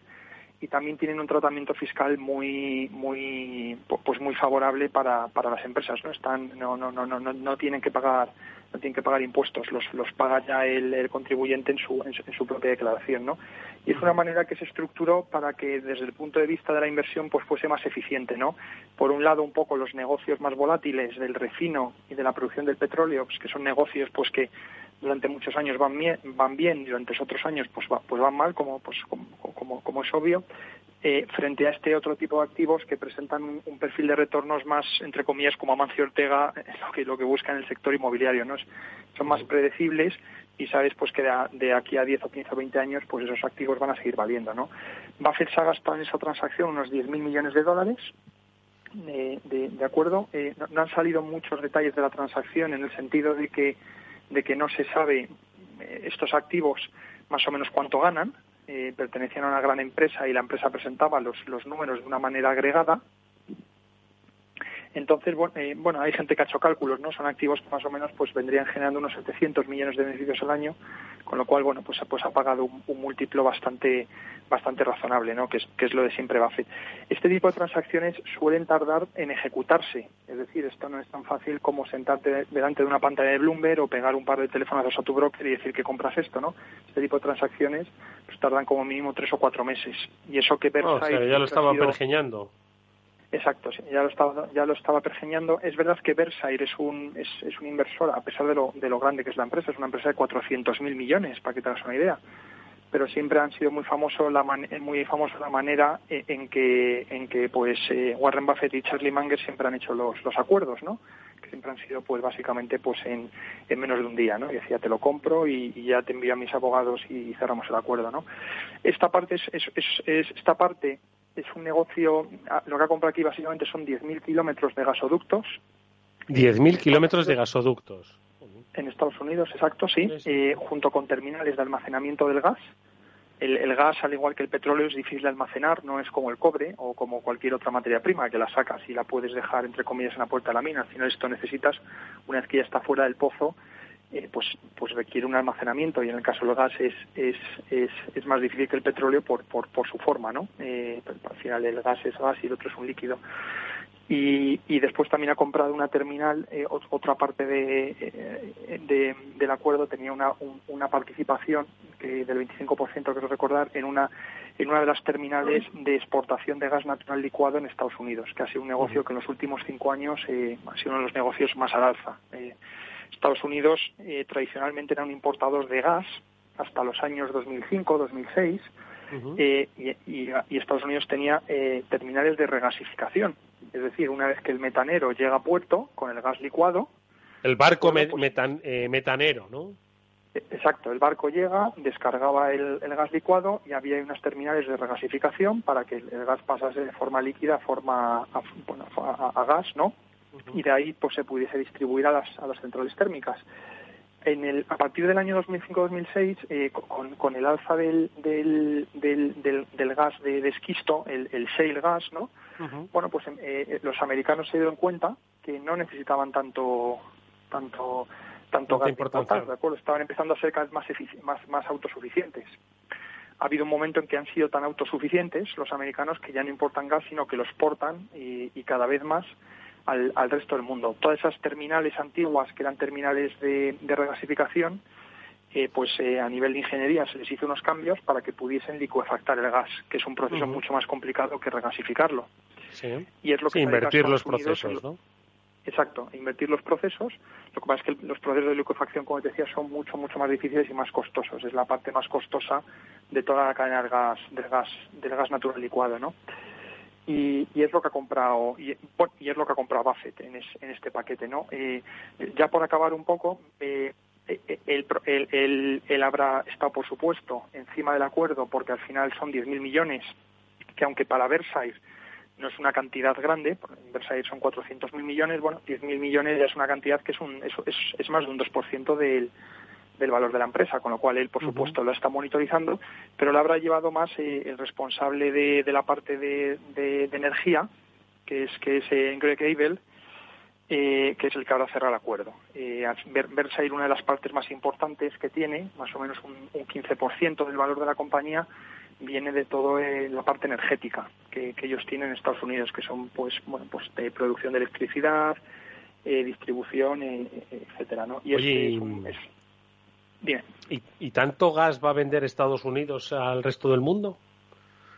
y también tienen un tratamiento fiscal muy muy pues muy favorable para, para las empresas no están no no no no no tienen que pagar no tienen que pagar impuestos los los paga ya el, contribuyente en su en su, propia declaración no y es una manera que se estructuró para que desde el punto de vista de la inversión pues fuese más eficiente no por un lado un poco los negocios más volátiles del refino y de la producción del petróleo pues que son negocios pues que durante muchos años van bien, van bien y durante otros años pues, pues van mal, como, pues, como, como, es obvio, eh, frente a este otro tipo de activos que presentan un, perfil de retornos más, entre comillas, como Amancio Ortega, <laughs> lo que, lo que busca en el sector inmobiliario. ¿no? Son más predecibles y sabes pues que de, aquí a 10 o 15 o 20 años pues esos activos van a seguir valiendo. ¿no? Buffett se ha gastado en esa transacción unos 10.000 millones de dólares. de, de, acuerdo, eh, no han salido muchos detalles de la transacción en el sentido de que de que no se sabe eh, estos activos más o menos cuánto ganan, eh, pertenecían a una gran empresa y la empresa presentaba los, los números de una manera agregada entonces, eh, bueno, hay gente que ha hecho cálculos, ¿no? Son activos que más o menos pues vendrían generando unos 700 millones de beneficios al año, con lo cual, bueno, pues, pues ha pagado un, múltiplo bastante bastante razonable, ¿no? Que es, que es lo de siempre Buffett. Este tipo de transacciones suelen tardar en ejecutarse, es decir, esto no es tan fácil como sentarte delante de una pantalla de Bloomberg o pegar un par de teléfonos a tu broker y decir que compras esto, ¿no? Este tipo de transacciones pues tardan como mínimo tres o cuatro meses. Y eso que Versailles... o sea, ya lo estaba pergeñando. Exacto, ya lo estaba ya lo estaba pergeñando. Es verdad que Versailles es un es, es un inversor a pesar de lo, de lo grande que es la empresa, es una empresa de 400.000 millones, para que te hagas una idea. Pero siempre han sido muy famoso la muy famosa la manera en que en que pues eh, Warren Buffett y Charlie Munger siempre han hecho los, los acuerdos, ¿no? Que siempre han sido pues básicamente pues en, en menos de un día, ¿no? Y decía te lo compro y, ya te envío a mis abogados y cerramos el acuerdo, ¿no? Esta parte es, es esta parte es un negocio, ah, lo que ha comprado aquí básicamente son 10.000 kilómetros de gasoductos. 10.000 kilómetros de gasoductos. En Estados Unidos, exacto, sí, eh, junto con terminales de almacenamiento del gas. El, gas, al igual que el petróleo, es difícil de almacenar, no es como el cobre o como cualquier otra materia prima, que la sacas y la puedes dejar, entre comillas, en la puerta de la mina. Al final esto necesitas, una vez que ya está fuera del pozo, eh, pues, pues requiere un almacenamiento y en el caso del gas es, es, es, es más difícil que el petróleo por, por, por su forma, ¿no? Eh, al final el gas es gas y el otro es un líquido. Y, y después también ha comprado una terminal, eh, otra parte de, del acuerdo tenía una, una participación que del 25%, quiero recordar, en una, en una de las terminales de exportación de gas natural licuado en Estados Unidos, que ha sido un negocio que en los últimos cinco años ha sido uno de los negocios más al alza. Estados Unidos eh, tradicionalmente era un importador de gas hasta los años 2005, 2006, eh, y, Estados Unidos tenía eh, terminales de regasificación. Es decir, una vez que el metanero llega a puerto con el gas licuado. El barco pues metanero, ¿no? E, exacto, el barco llega, descargaba el, gas licuado y había unas terminales de regasificación para que el, gas pasase de forma líquida a forma a gas, ¿no? Y de ahí pues se pudiese distribuir a las, a las centrales térmicas. En el, a partir del año 2005-2006, eh, con, con, el alza del, del, del, del, gas de, esquisto, el, el, shale gas, ¿no? Bueno, pues em, eh, los americanos se dieron cuenta que no necesitaban tanto tanto tanto gas importar, ¿de acuerdo? Estaban empezando a ser cada vez más, más, más autosuficientes ha habido un momento en que han sido tan autosuficientes los americanos que ya no importan gas, sino que lo exportan y, y cada vez más al, resto del mundo. Todas esas terminales antiguas, que eran terminales de, regasificación, eh, pues eh, a nivel de ingeniería se les hizo unos cambios para que pudiesen licuefactar el gas, que es un proceso mucho más complicado que regasificarlo. Sí. Y es lo que invertir los procesos, ¿no? Exacto, invertir los procesos. Lo que pasa es que los procesos de licuefacción, como te decía, son mucho, mucho más difíciles y más costosos. Es la parte más costosa de toda la cadena del gas, del gas, del gas natural licuado, ¿no? Y, y, es lo que ha comprado y, y, es lo que ha comprado Buffett en, en este paquete no eh, ya por acabar un poco eh, eh él, el el habrá estado por supuesto encima del acuerdo porque al final son 10.000 millones que aunque para Versailles no es una cantidad grande, en Versailles son 400.000 millones, bueno, 10.000 millones ya es una cantidad que es, un, es, es, es más de un 2% del, del valor de la empresa, con lo cual él, por supuesto, lo está monitorizando, pero lo habrá llevado más eh, el responsable de, la parte de, energía, que es que es eh, Greg Abel, eh, que es el que ahora cerrar el acuerdo. Eh, ver, Versailles, una de las partes más importantes que tiene, más o menos un, un 15% del valor de la compañía, viene de toda eh, la parte energética que, ellos tienen en Estados Unidos, que son pues bueno pues de producción de electricidad, eh, distribución, eh, etcétera, ¿no? Y es, ¿Y, ¿Y tanto gas va a vender Estados Unidos al resto del mundo?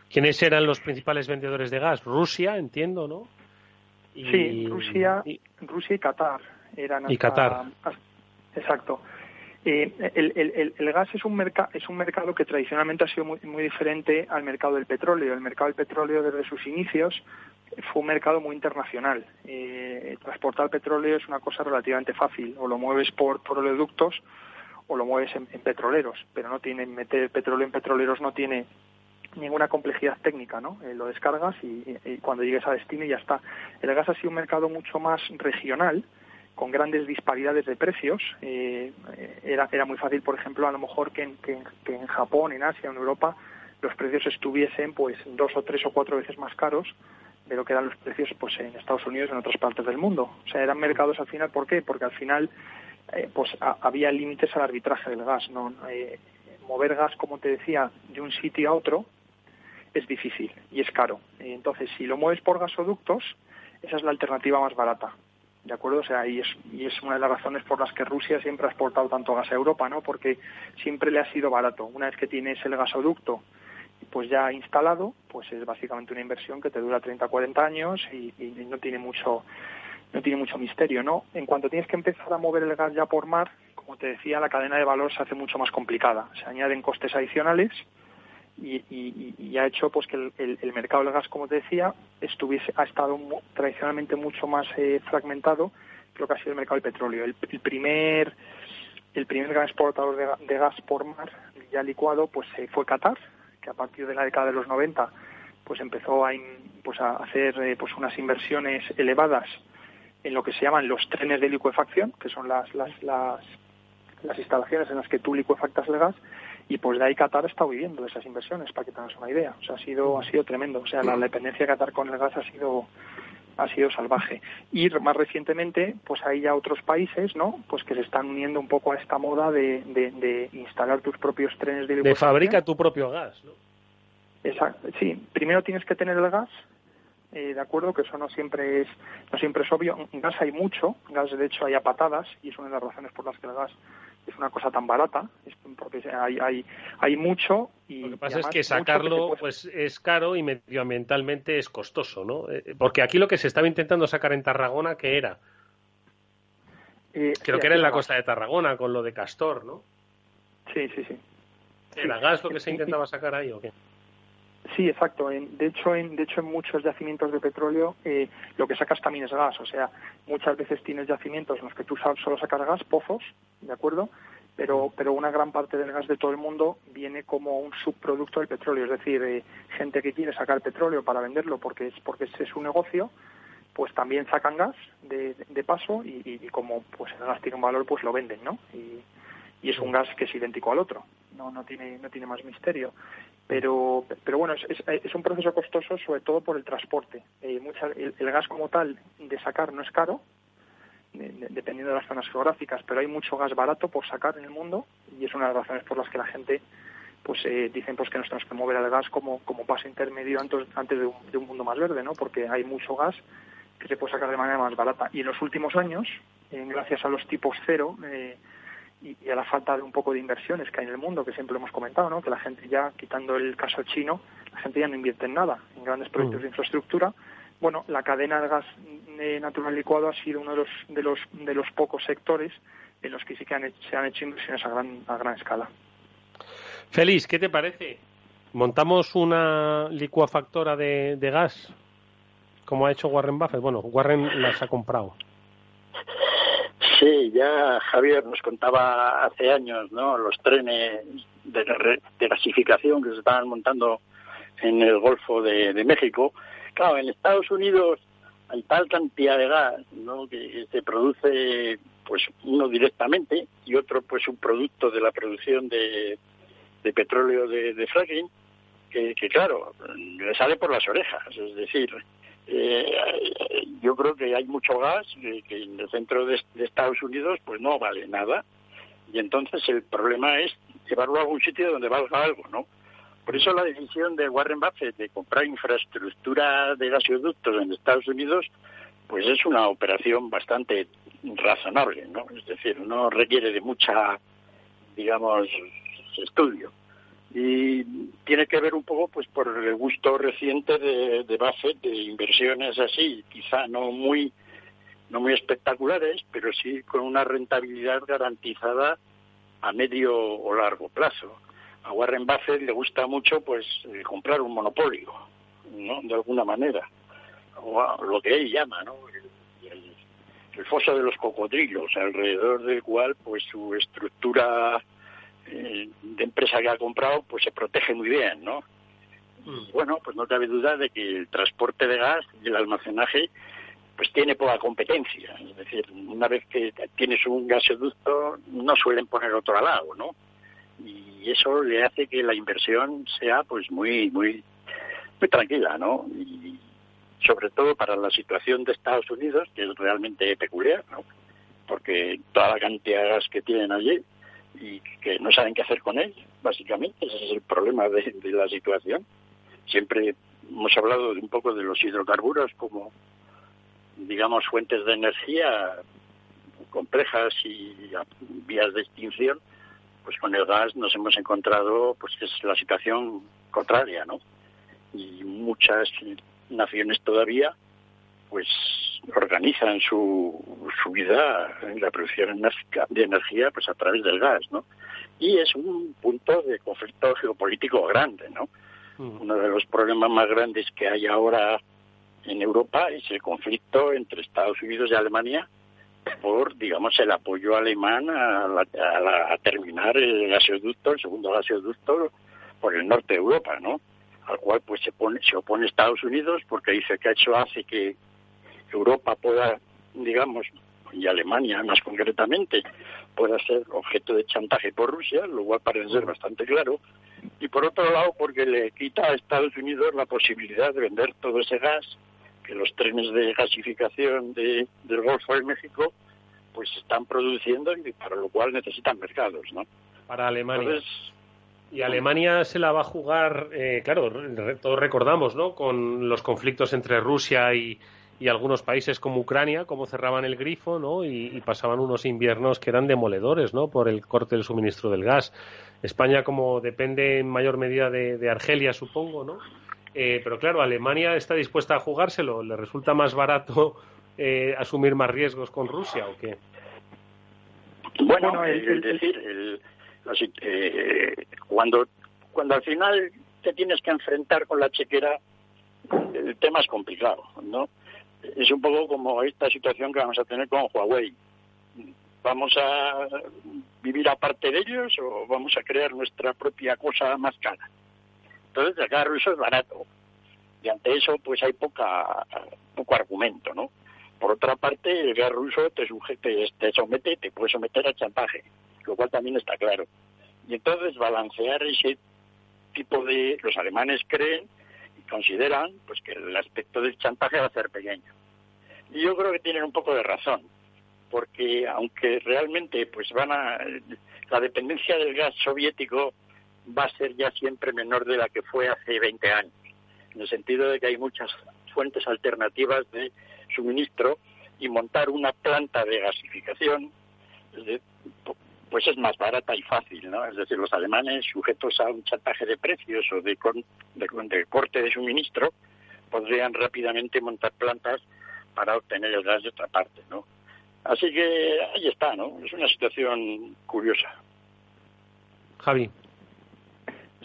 ¿Quiénes eran los principales vendedores de gas? Rusia, entiendo, ¿no? Sí, Rusia, Rusia y Qatar eran. y Qatar. exacto. Eh, el, el, gas es un, es un mercado que tradicionalmente ha sido muy, muy diferente al mercado del petróleo. El mercado del petróleo desde sus inicios fue un mercado muy internacional. Eh, transportar petróleo es una cosa relativamente fácil. O lo mueves por, por oleoductos o lo mueves en, petroleros, pero no tiene meter petróleo en petroleros no tiene ninguna complejidad técnica, ¿no? Eh, lo descargas y, cuando llegues a destino ya está. El gas ha sido un mercado mucho más regional, con grandes disparidades de precios. Eh, era, era muy fácil, por ejemplo, a lo mejor que en, que, en Japón, en Asia, en Europa, los precios estuviesen pues dos o tres o cuatro veces más caros de lo que eran los precios pues en Estados Unidos en otras partes del mundo. O sea, eran mercados al final, ¿por qué? Porque al final eh, pues había límites al arbitraje del gas. ¿no? mover gas, como te decía, de un sitio a otro es difícil y es caro. Entonces, si lo mueves por gasoductos, esa es la alternativa más barata. ¿De acuerdo? O sea, y es, y es una de las razones por las que Rusia siempre ha exportado tanto gas a Europa, ¿no? Porque siempre le ha sido barato. Una vez que tienes el gasoducto pues ya instalado, pues es básicamente una inversión que te dura 30 40 años y, no tiene mucho no tiene mucho misterio, ¿no? En cuanto tienes que empezar a mover el gas ya por mar, como te decía, la cadena de valor se hace mucho más complicada. Se añaden costes adicionales y, ha hecho pues que el, mercado del gas, como te decía, estuviese ha estado tradicionalmente mucho más eh, fragmentado que lo que ha sido el mercado del petróleo. El, primer el primer gran exportador de, gas por mar ya licuado pues eh, fue Qatar, que a partir de la década de los 90 pues empezó a pues a hacer eh, pues unas inversiones elevadas en lo que se llaman los trenes de licuefacción, que son las, las, las, las instalaciones en las que tú licuefactas el gas, y pues de ahí Qatar está viviendo esas inversiones, para que tengas una idea. O sea, ha sido, ha sido tremendo. O sea, la dependencia de Qatar con el gas ha sido ha sido salvaje. Y más recientemente, pues hay ya otros países, ¿no? Pues que se están uniendo un poco a esta moda de, de, instalar tus propios trenes de De fabrica tu propio gas, ¿no? Exacto. Sí, primero tienes que tener el gas, eh, de acuerdo, que eso no siempre es no siempre es obvio. Gas hay mucho, gas de hecho hay a patadas y es una de las razones por las que el gas es una cosa tan barata, porque hay, hay, hay mucho y... Lo que pasa es que sacarlo pues es caro y medioambientalmente es costoso, ¿no? Eh, porque aquí lo que se estaba intentando sacar en Tarragona, ¿qué era? Eh, Creo que era en la costa de Tarragona, con lo de Castor, ¿no? Sí, sí, sí. ¿Era gas lo que se intentaba sacar ahí o qué? Sí, exacto. de hecho, en, de hecho, en muchos yacimientos de petróleo eh, lo que sacas también es gas. O sea, muchas veces tienes yacimientos en los que tú solo sacas gas, pozos, ¿de acuerdo? Pero, pero una gran parte del gas de todo el mundo viene como un subproducto del petróleo. Es decir, eh, gente que quiere sacar petróleo para venderlo porque es porque es su negocio, pues también sacan gas de, de paso y, y, como pues el gas tiene un valor, pues lo venden, ¿no? Y, y es un gas que es idéntico al otro. No, no tiene, no tiene más misterio pero, pero bueno, es, es, un proceso costoso sobre todo por el transporte. Eh, el, gas como tal de sacar no es caro, dependiendo de las zonas geográficas, pero hay mucho gas barato por sacar en el mundo y es una de las razones por las que la gente pues eh, dicen pues que nos tenemos que mover al gas como, como paso intermedio antes, antes de, un, de un mundo más verde, ¿no? Porque hay mucho gas que se puede sacar de manera más barata. Y en los últimos años, eh, gracias a los tipos cero, eh, y, a la falta de un poco de inversiones que hay en el mundo, que siempre hemos comentado, ¿no? que la gente ya, quitando el caso chino, la gente ya no invierte en nada, en grandes proyectos mm. de infraestructura. Bueno, la cadena de gas natural licuado ha sido uno de los, de los, de los pocos sectores en los que sí que se han hecho inversiones a gran, a gran escala. Feliz, ¿qué te parece? ¿Montamos una licuafactora de, de gas como ha hecho Warren Buffett? Bueno, Warren las ha comprado. <laughs> Sí, ya Javier nos contaba hace años, ¿no? Los trenes de, de gasificación que se estaban montando en el Golfo de, México. Claro, en Estados Unidos hay tal cantidad de gas, ¿no? Que se produce, pues, uno directamente y otro, pues, un producto de la producción de, petróleo de, fracking, que, claro, le sale por las orejas. Es decir, eh, yo creo que hay mucho gas que, en el centro de, Estados Unidos pues no vale nada y entonces el problema es llevarlo a algún sitio donde valga algo, ¿no? Por eso la decisión de Warren Buffett de comprar infraestructura de gasoductos en Estados Unidos pues es una operación bastante razonable, ¿no? Es decir, no requiere de mucha, digamos, estudio y tiene que ver un poco pues por el gusto reciente de, de Buffett de inversiones así, quizá no muy no muy espectaculares, pero sí con una rentabilidad garantizada a medio o largo plazo. A Warren Buffett le gusta mucho pues eh, comprar un monopolio, ¿no? De alguna manera, o lo que él llama, ¿no? El, el foso de los cocodrilos, alrededor del cual pues su estructura eh, de empresa que ha comprado, pues se protege muy bien, ¿no? Mm. bueno, pues no cabe duda de que el transporte de gas y el almacenaje pues tiene poca competencia. Es decir, una vez que tienes un gasoducto, no suelen poner otro al lado, ¿no? Y eso le hace que la inversión sea pues muy, muy, muy tranquila, ¿no? Y sobre todo para la situación de Estados Unidos, que es realmente peculiar, ¿no? Porque toda la cantidad de gas que tienen allí, y que no saben qué hacer con él, básicamente. Ese es el problema de, la situación. Siempre hemos hablado de un poco de los hidrocarburos como, digamos, fuentes de energía complejas y vías de extinción, pues con el gas nos hemos encontrado, pues es la situación contraria, ¿no? Y muchas naciones todavía, pues organizan su, su vida en la producción de energía pues a través del gas, ¿no? Y es un punto de conflicto geopolítico grande, ¿no? Mm. Uno de los problemas más grandes que hay ahora en Europa es el conflicto entre Estados Unidos y Alemania por, digamos, el apoyo alemán a, a, terminar el gasoducto, el segundo gasoducto por el norte de Europa, ¿no? Al cual pues se pone, se opone Estados Unidos porque dice que eso hace que Europa pueda, digamos, y Alemania más concretamente, pueda ser objeto de chantaje por Rusia, lo cual parece ser bastante claro, y por otro lado porque le quita a Estados Unidos la posibilidad de vender todo ese gas que los trenes de gasificación de, del Golfo de México pues están produciendo y para lo cual necesitan mercados, ¿no? Para Alemania. y Alemania se la va a jugar, eh, claro, todos recordamos, ¿no? Con los conflictos entre Rusia y, y algunos países como Ucrania, como cerraban el grifo, ¿no? Y, pasaban unos inviernos que eran demoledores, ¿no? Por el corte del suministro del gas. España, como depende en mayor medida de, Argelia, supongo, ¿no? Eh, pero claro, Alemania está dispuesta a jugárselo. ¿Le resulta más barato eh, asumir más riesgos con Rusia o qué? Bueno, es decir, eh, cuando, cuando al final te tienes que enfrentar con la chequera, el tema es complicado, ¿no? Es un poco como esta situación que vamos a tener con Huawei. ¿Vamos a vivir aparte de ellos o vamos a crear nuestra propia cosa más cara? Entonces, gas ruso es barato. Y ante eso, pues hay poca, poco argumento, ¿no? Por otra parte, el gas ruso te, sujete, te somete, te puede someter a chantaje, lo cual también está claro. Y entonces, balancear ese tipo de... Los alemanes creen consideran pues que el aspecto del chantaje va a ser pequeño. Y yo creo que tienen un poco de razón, porque aunque realmente pues van a la dependencia del gas soviético va a ser ya siempre menor de la que fue hace 20 años, en el sentido de que hay muchas fuentes alternativas de suministro y montar una planta de gasificación pues es más barata y fácil, ¿no? Es decir, los alemanes sujetos a un chantaje de precios o de, de, corte de suministro podrían rápidamente montar plantas para obtener el gas de otra parte, ¿no? Así que ahí está, ¿no? Es una situación curiosa. Javi.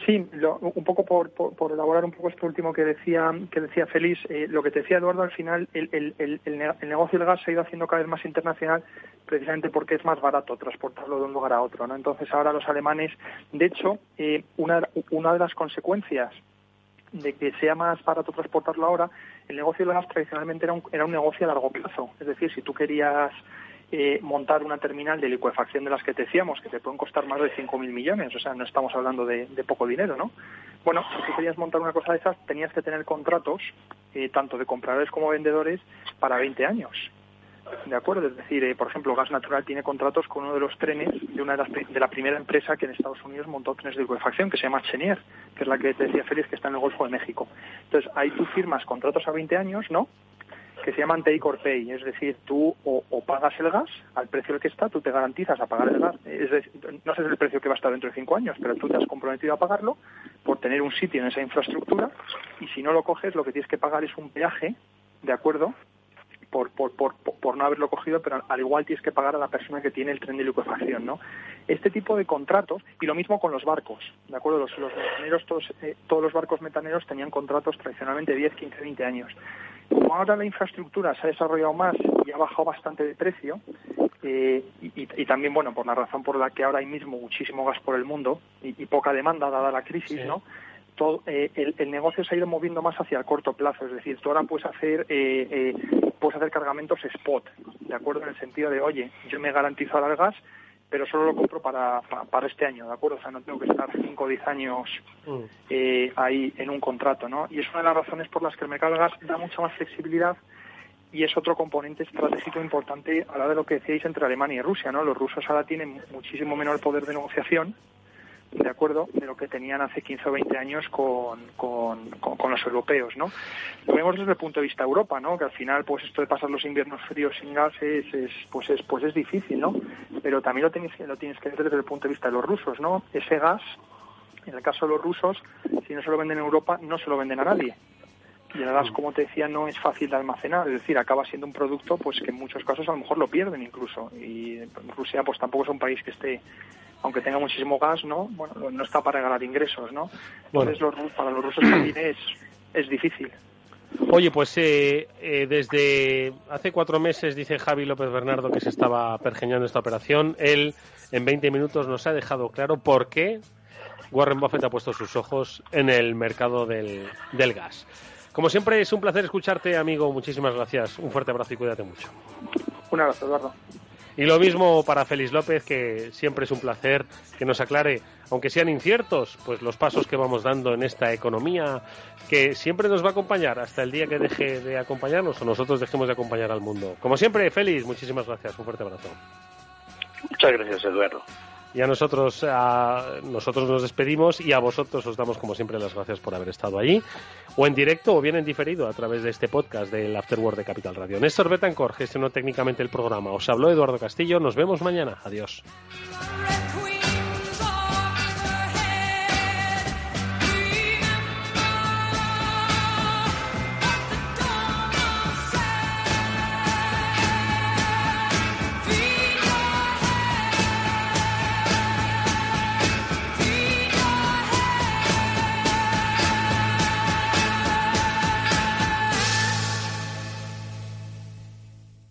Sí, un poco por, por, elaborar un poco esto último que decía que decía Félix, eh, lo que te decía Eduardo al final, el, el, el, el, negocio del gas se ha ido haciendo cada vez más internacional precisamente porque es más barato transportarlo de un lugar a otro, ¿no? Entonces ahora los alemanes, de hecho, eh, una, una de las consecuencias de que sea más barato transportarlo ahora, el negocio del gas tradicionalmente era un, era un negocio a largo plazo, es decir, si tú querías eh, montar una terminal de licuefacción de las que te decíamos, que te pueden costar más de 5.000 millones, o sea, no estamos hablando de, poco dinero, ¿no? Bueno, si tú querías montar una cosa de esas, tenías que tener contratos, eh, tanto de compradores como vendedores, para 20 años. ¿De acuerdo? Es decir, eh, por ejemplo, Gas Natural tiene contratos con uno de los trenes de una de, las, de la primera empresa que en Estados Unidos montó trenes de licuefacción, que se llama Chenier, que es la que te decía Félix, que está en el Golfo de México. Entonces, ahí tú firmas contratos a 20 años, ¿no? Que se llaman take or pay, es decir, tú o, pagas el gas al precio al que está, tú te garantizas a pagar el gas, es decir, no sé el precio que va a estar dentro de cinco años, pero tú te has comprometido a pagarlo por tener un sitio en esa infraestructura y si no lo coges lo que tienes que pagar es un peaje, ¿de acuerdo? Por, por, por, por no haberlo cogido, pero al igual tienes que pagar a la persona que tiene el tren de liquefacción, ¿no? Este tipo de contratos, y lo mismo con los barcos, ¿de acuerdo? Los, los metaneros, todos, eh, todos los barcos metaneros tenían contratos tradicionalmente de 10, 15, 20 años. Como ahora la infraestructura se ha desarrollado más y ha bajado bastante de precio, eh, y, también, bueno, por la razón por la que ahora hay mismo muchísimo gas por el mundo y, poca demanda dada la crisis, ¿no? Todo, eh, el, negocio se ha ido moviendo más hacia el corto plazo, es decir, tú ahora puedes hacer, eh, puedes hacer cargamentos spot, ¿de acuerdo? En el sentido de, oye, yo me garantizo ahora el gas, pero solo lo compro para, para, este año, ¿de acuerdo? O sea, no tengo que estar 5 o 10 años mm. eh, ahí en un contrato, ¿no? Y es una de las razones por las que el mercado del gas da mucha más flexibilidad y es otro componente estratégico importante a la de lo que decíais entre Alemania y Rusia, ¿no? Los rusos ahora tienen muchísimo menor poder de negociación de acuerdo de lo que tenían hace 15 o 20 años con, con, con, los europeos, ¿no? Lo vemos desde el punto de vista Europa, ¿no? Que al final, pues esto de pasar los inviernos fríos sin gas es, pues es, pues es difícil, ¿no? Pero también lo tienes, lo tienes que ver desde el punto de vista de los rusos, ¿no? Ese gas, en el caso de los rusos, si no se lo venden en Europa, no se lo venden a nadie. Y el gas, como te decía, no es fácil de almacenar, es decir, acaba siendo un producto pues que en muchos casos a lo mejor lo pierden incluso. Y Rusia pues tampoco es un país que esté aunque tenga muchísimo gas, ¿no? Bueno, no está para ganar ingresos, ¿no? Entonces para los rusos también es, es difícil. Oye, pues eh, eh, desde hace cuatro meses dice Javi López Bernardo que se estaba pergeñando esta operación. Él en 20 minutos nos ha dejado claro por qué Warren Buffett ha puesto sus ojos en el mercado del, del gas. Como siempre, es un placer escucharte, amigo. Muchísimas gracias. Un fuerte abrazo y cuídate mucho. Un abrazo, Eduardo. Y lo mismo para Félix López, que siempre es un placer que nos aclare, aunque sean inciertos, pues los pasos que vamos dando en esta economía que siempre nos va a acompañar hasta el día que deje de acompañarnos o nosotros dejemos de acompañar al mundo. Como siempre, Félix, muchísimas gracias. Un fuerte abrazo. Muchas gracias, Eduardo. Y a nosotros, nosotros nos despedimos y a vosotros os damos como siempre las gracias por haber estado allí, o en directo o bien en diferido a través de este podcast del Afterword de Capital Radio. Néstor Betancor gestionó técnicamente el programa. Os habló Eduardo Castillo. Nos vemos mañana. Adiós.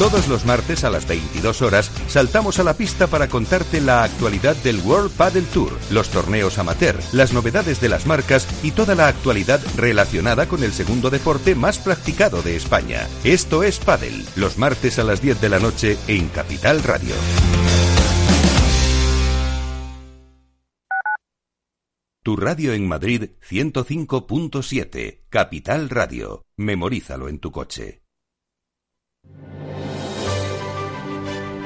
Todos los martes a las 22 horas saltamos a la pista para contarte la actualidad del World Padel Tour, los torneos amateur, las novedades de las marcas y toda la actualidad relacionada con el segundo deporte más practicado de España. Esto es Padel, los martes a las 10 de la noche en Capital Radio. Tu radio en Madrid 105.7, Capital Radio. Memorízalo en tu coche.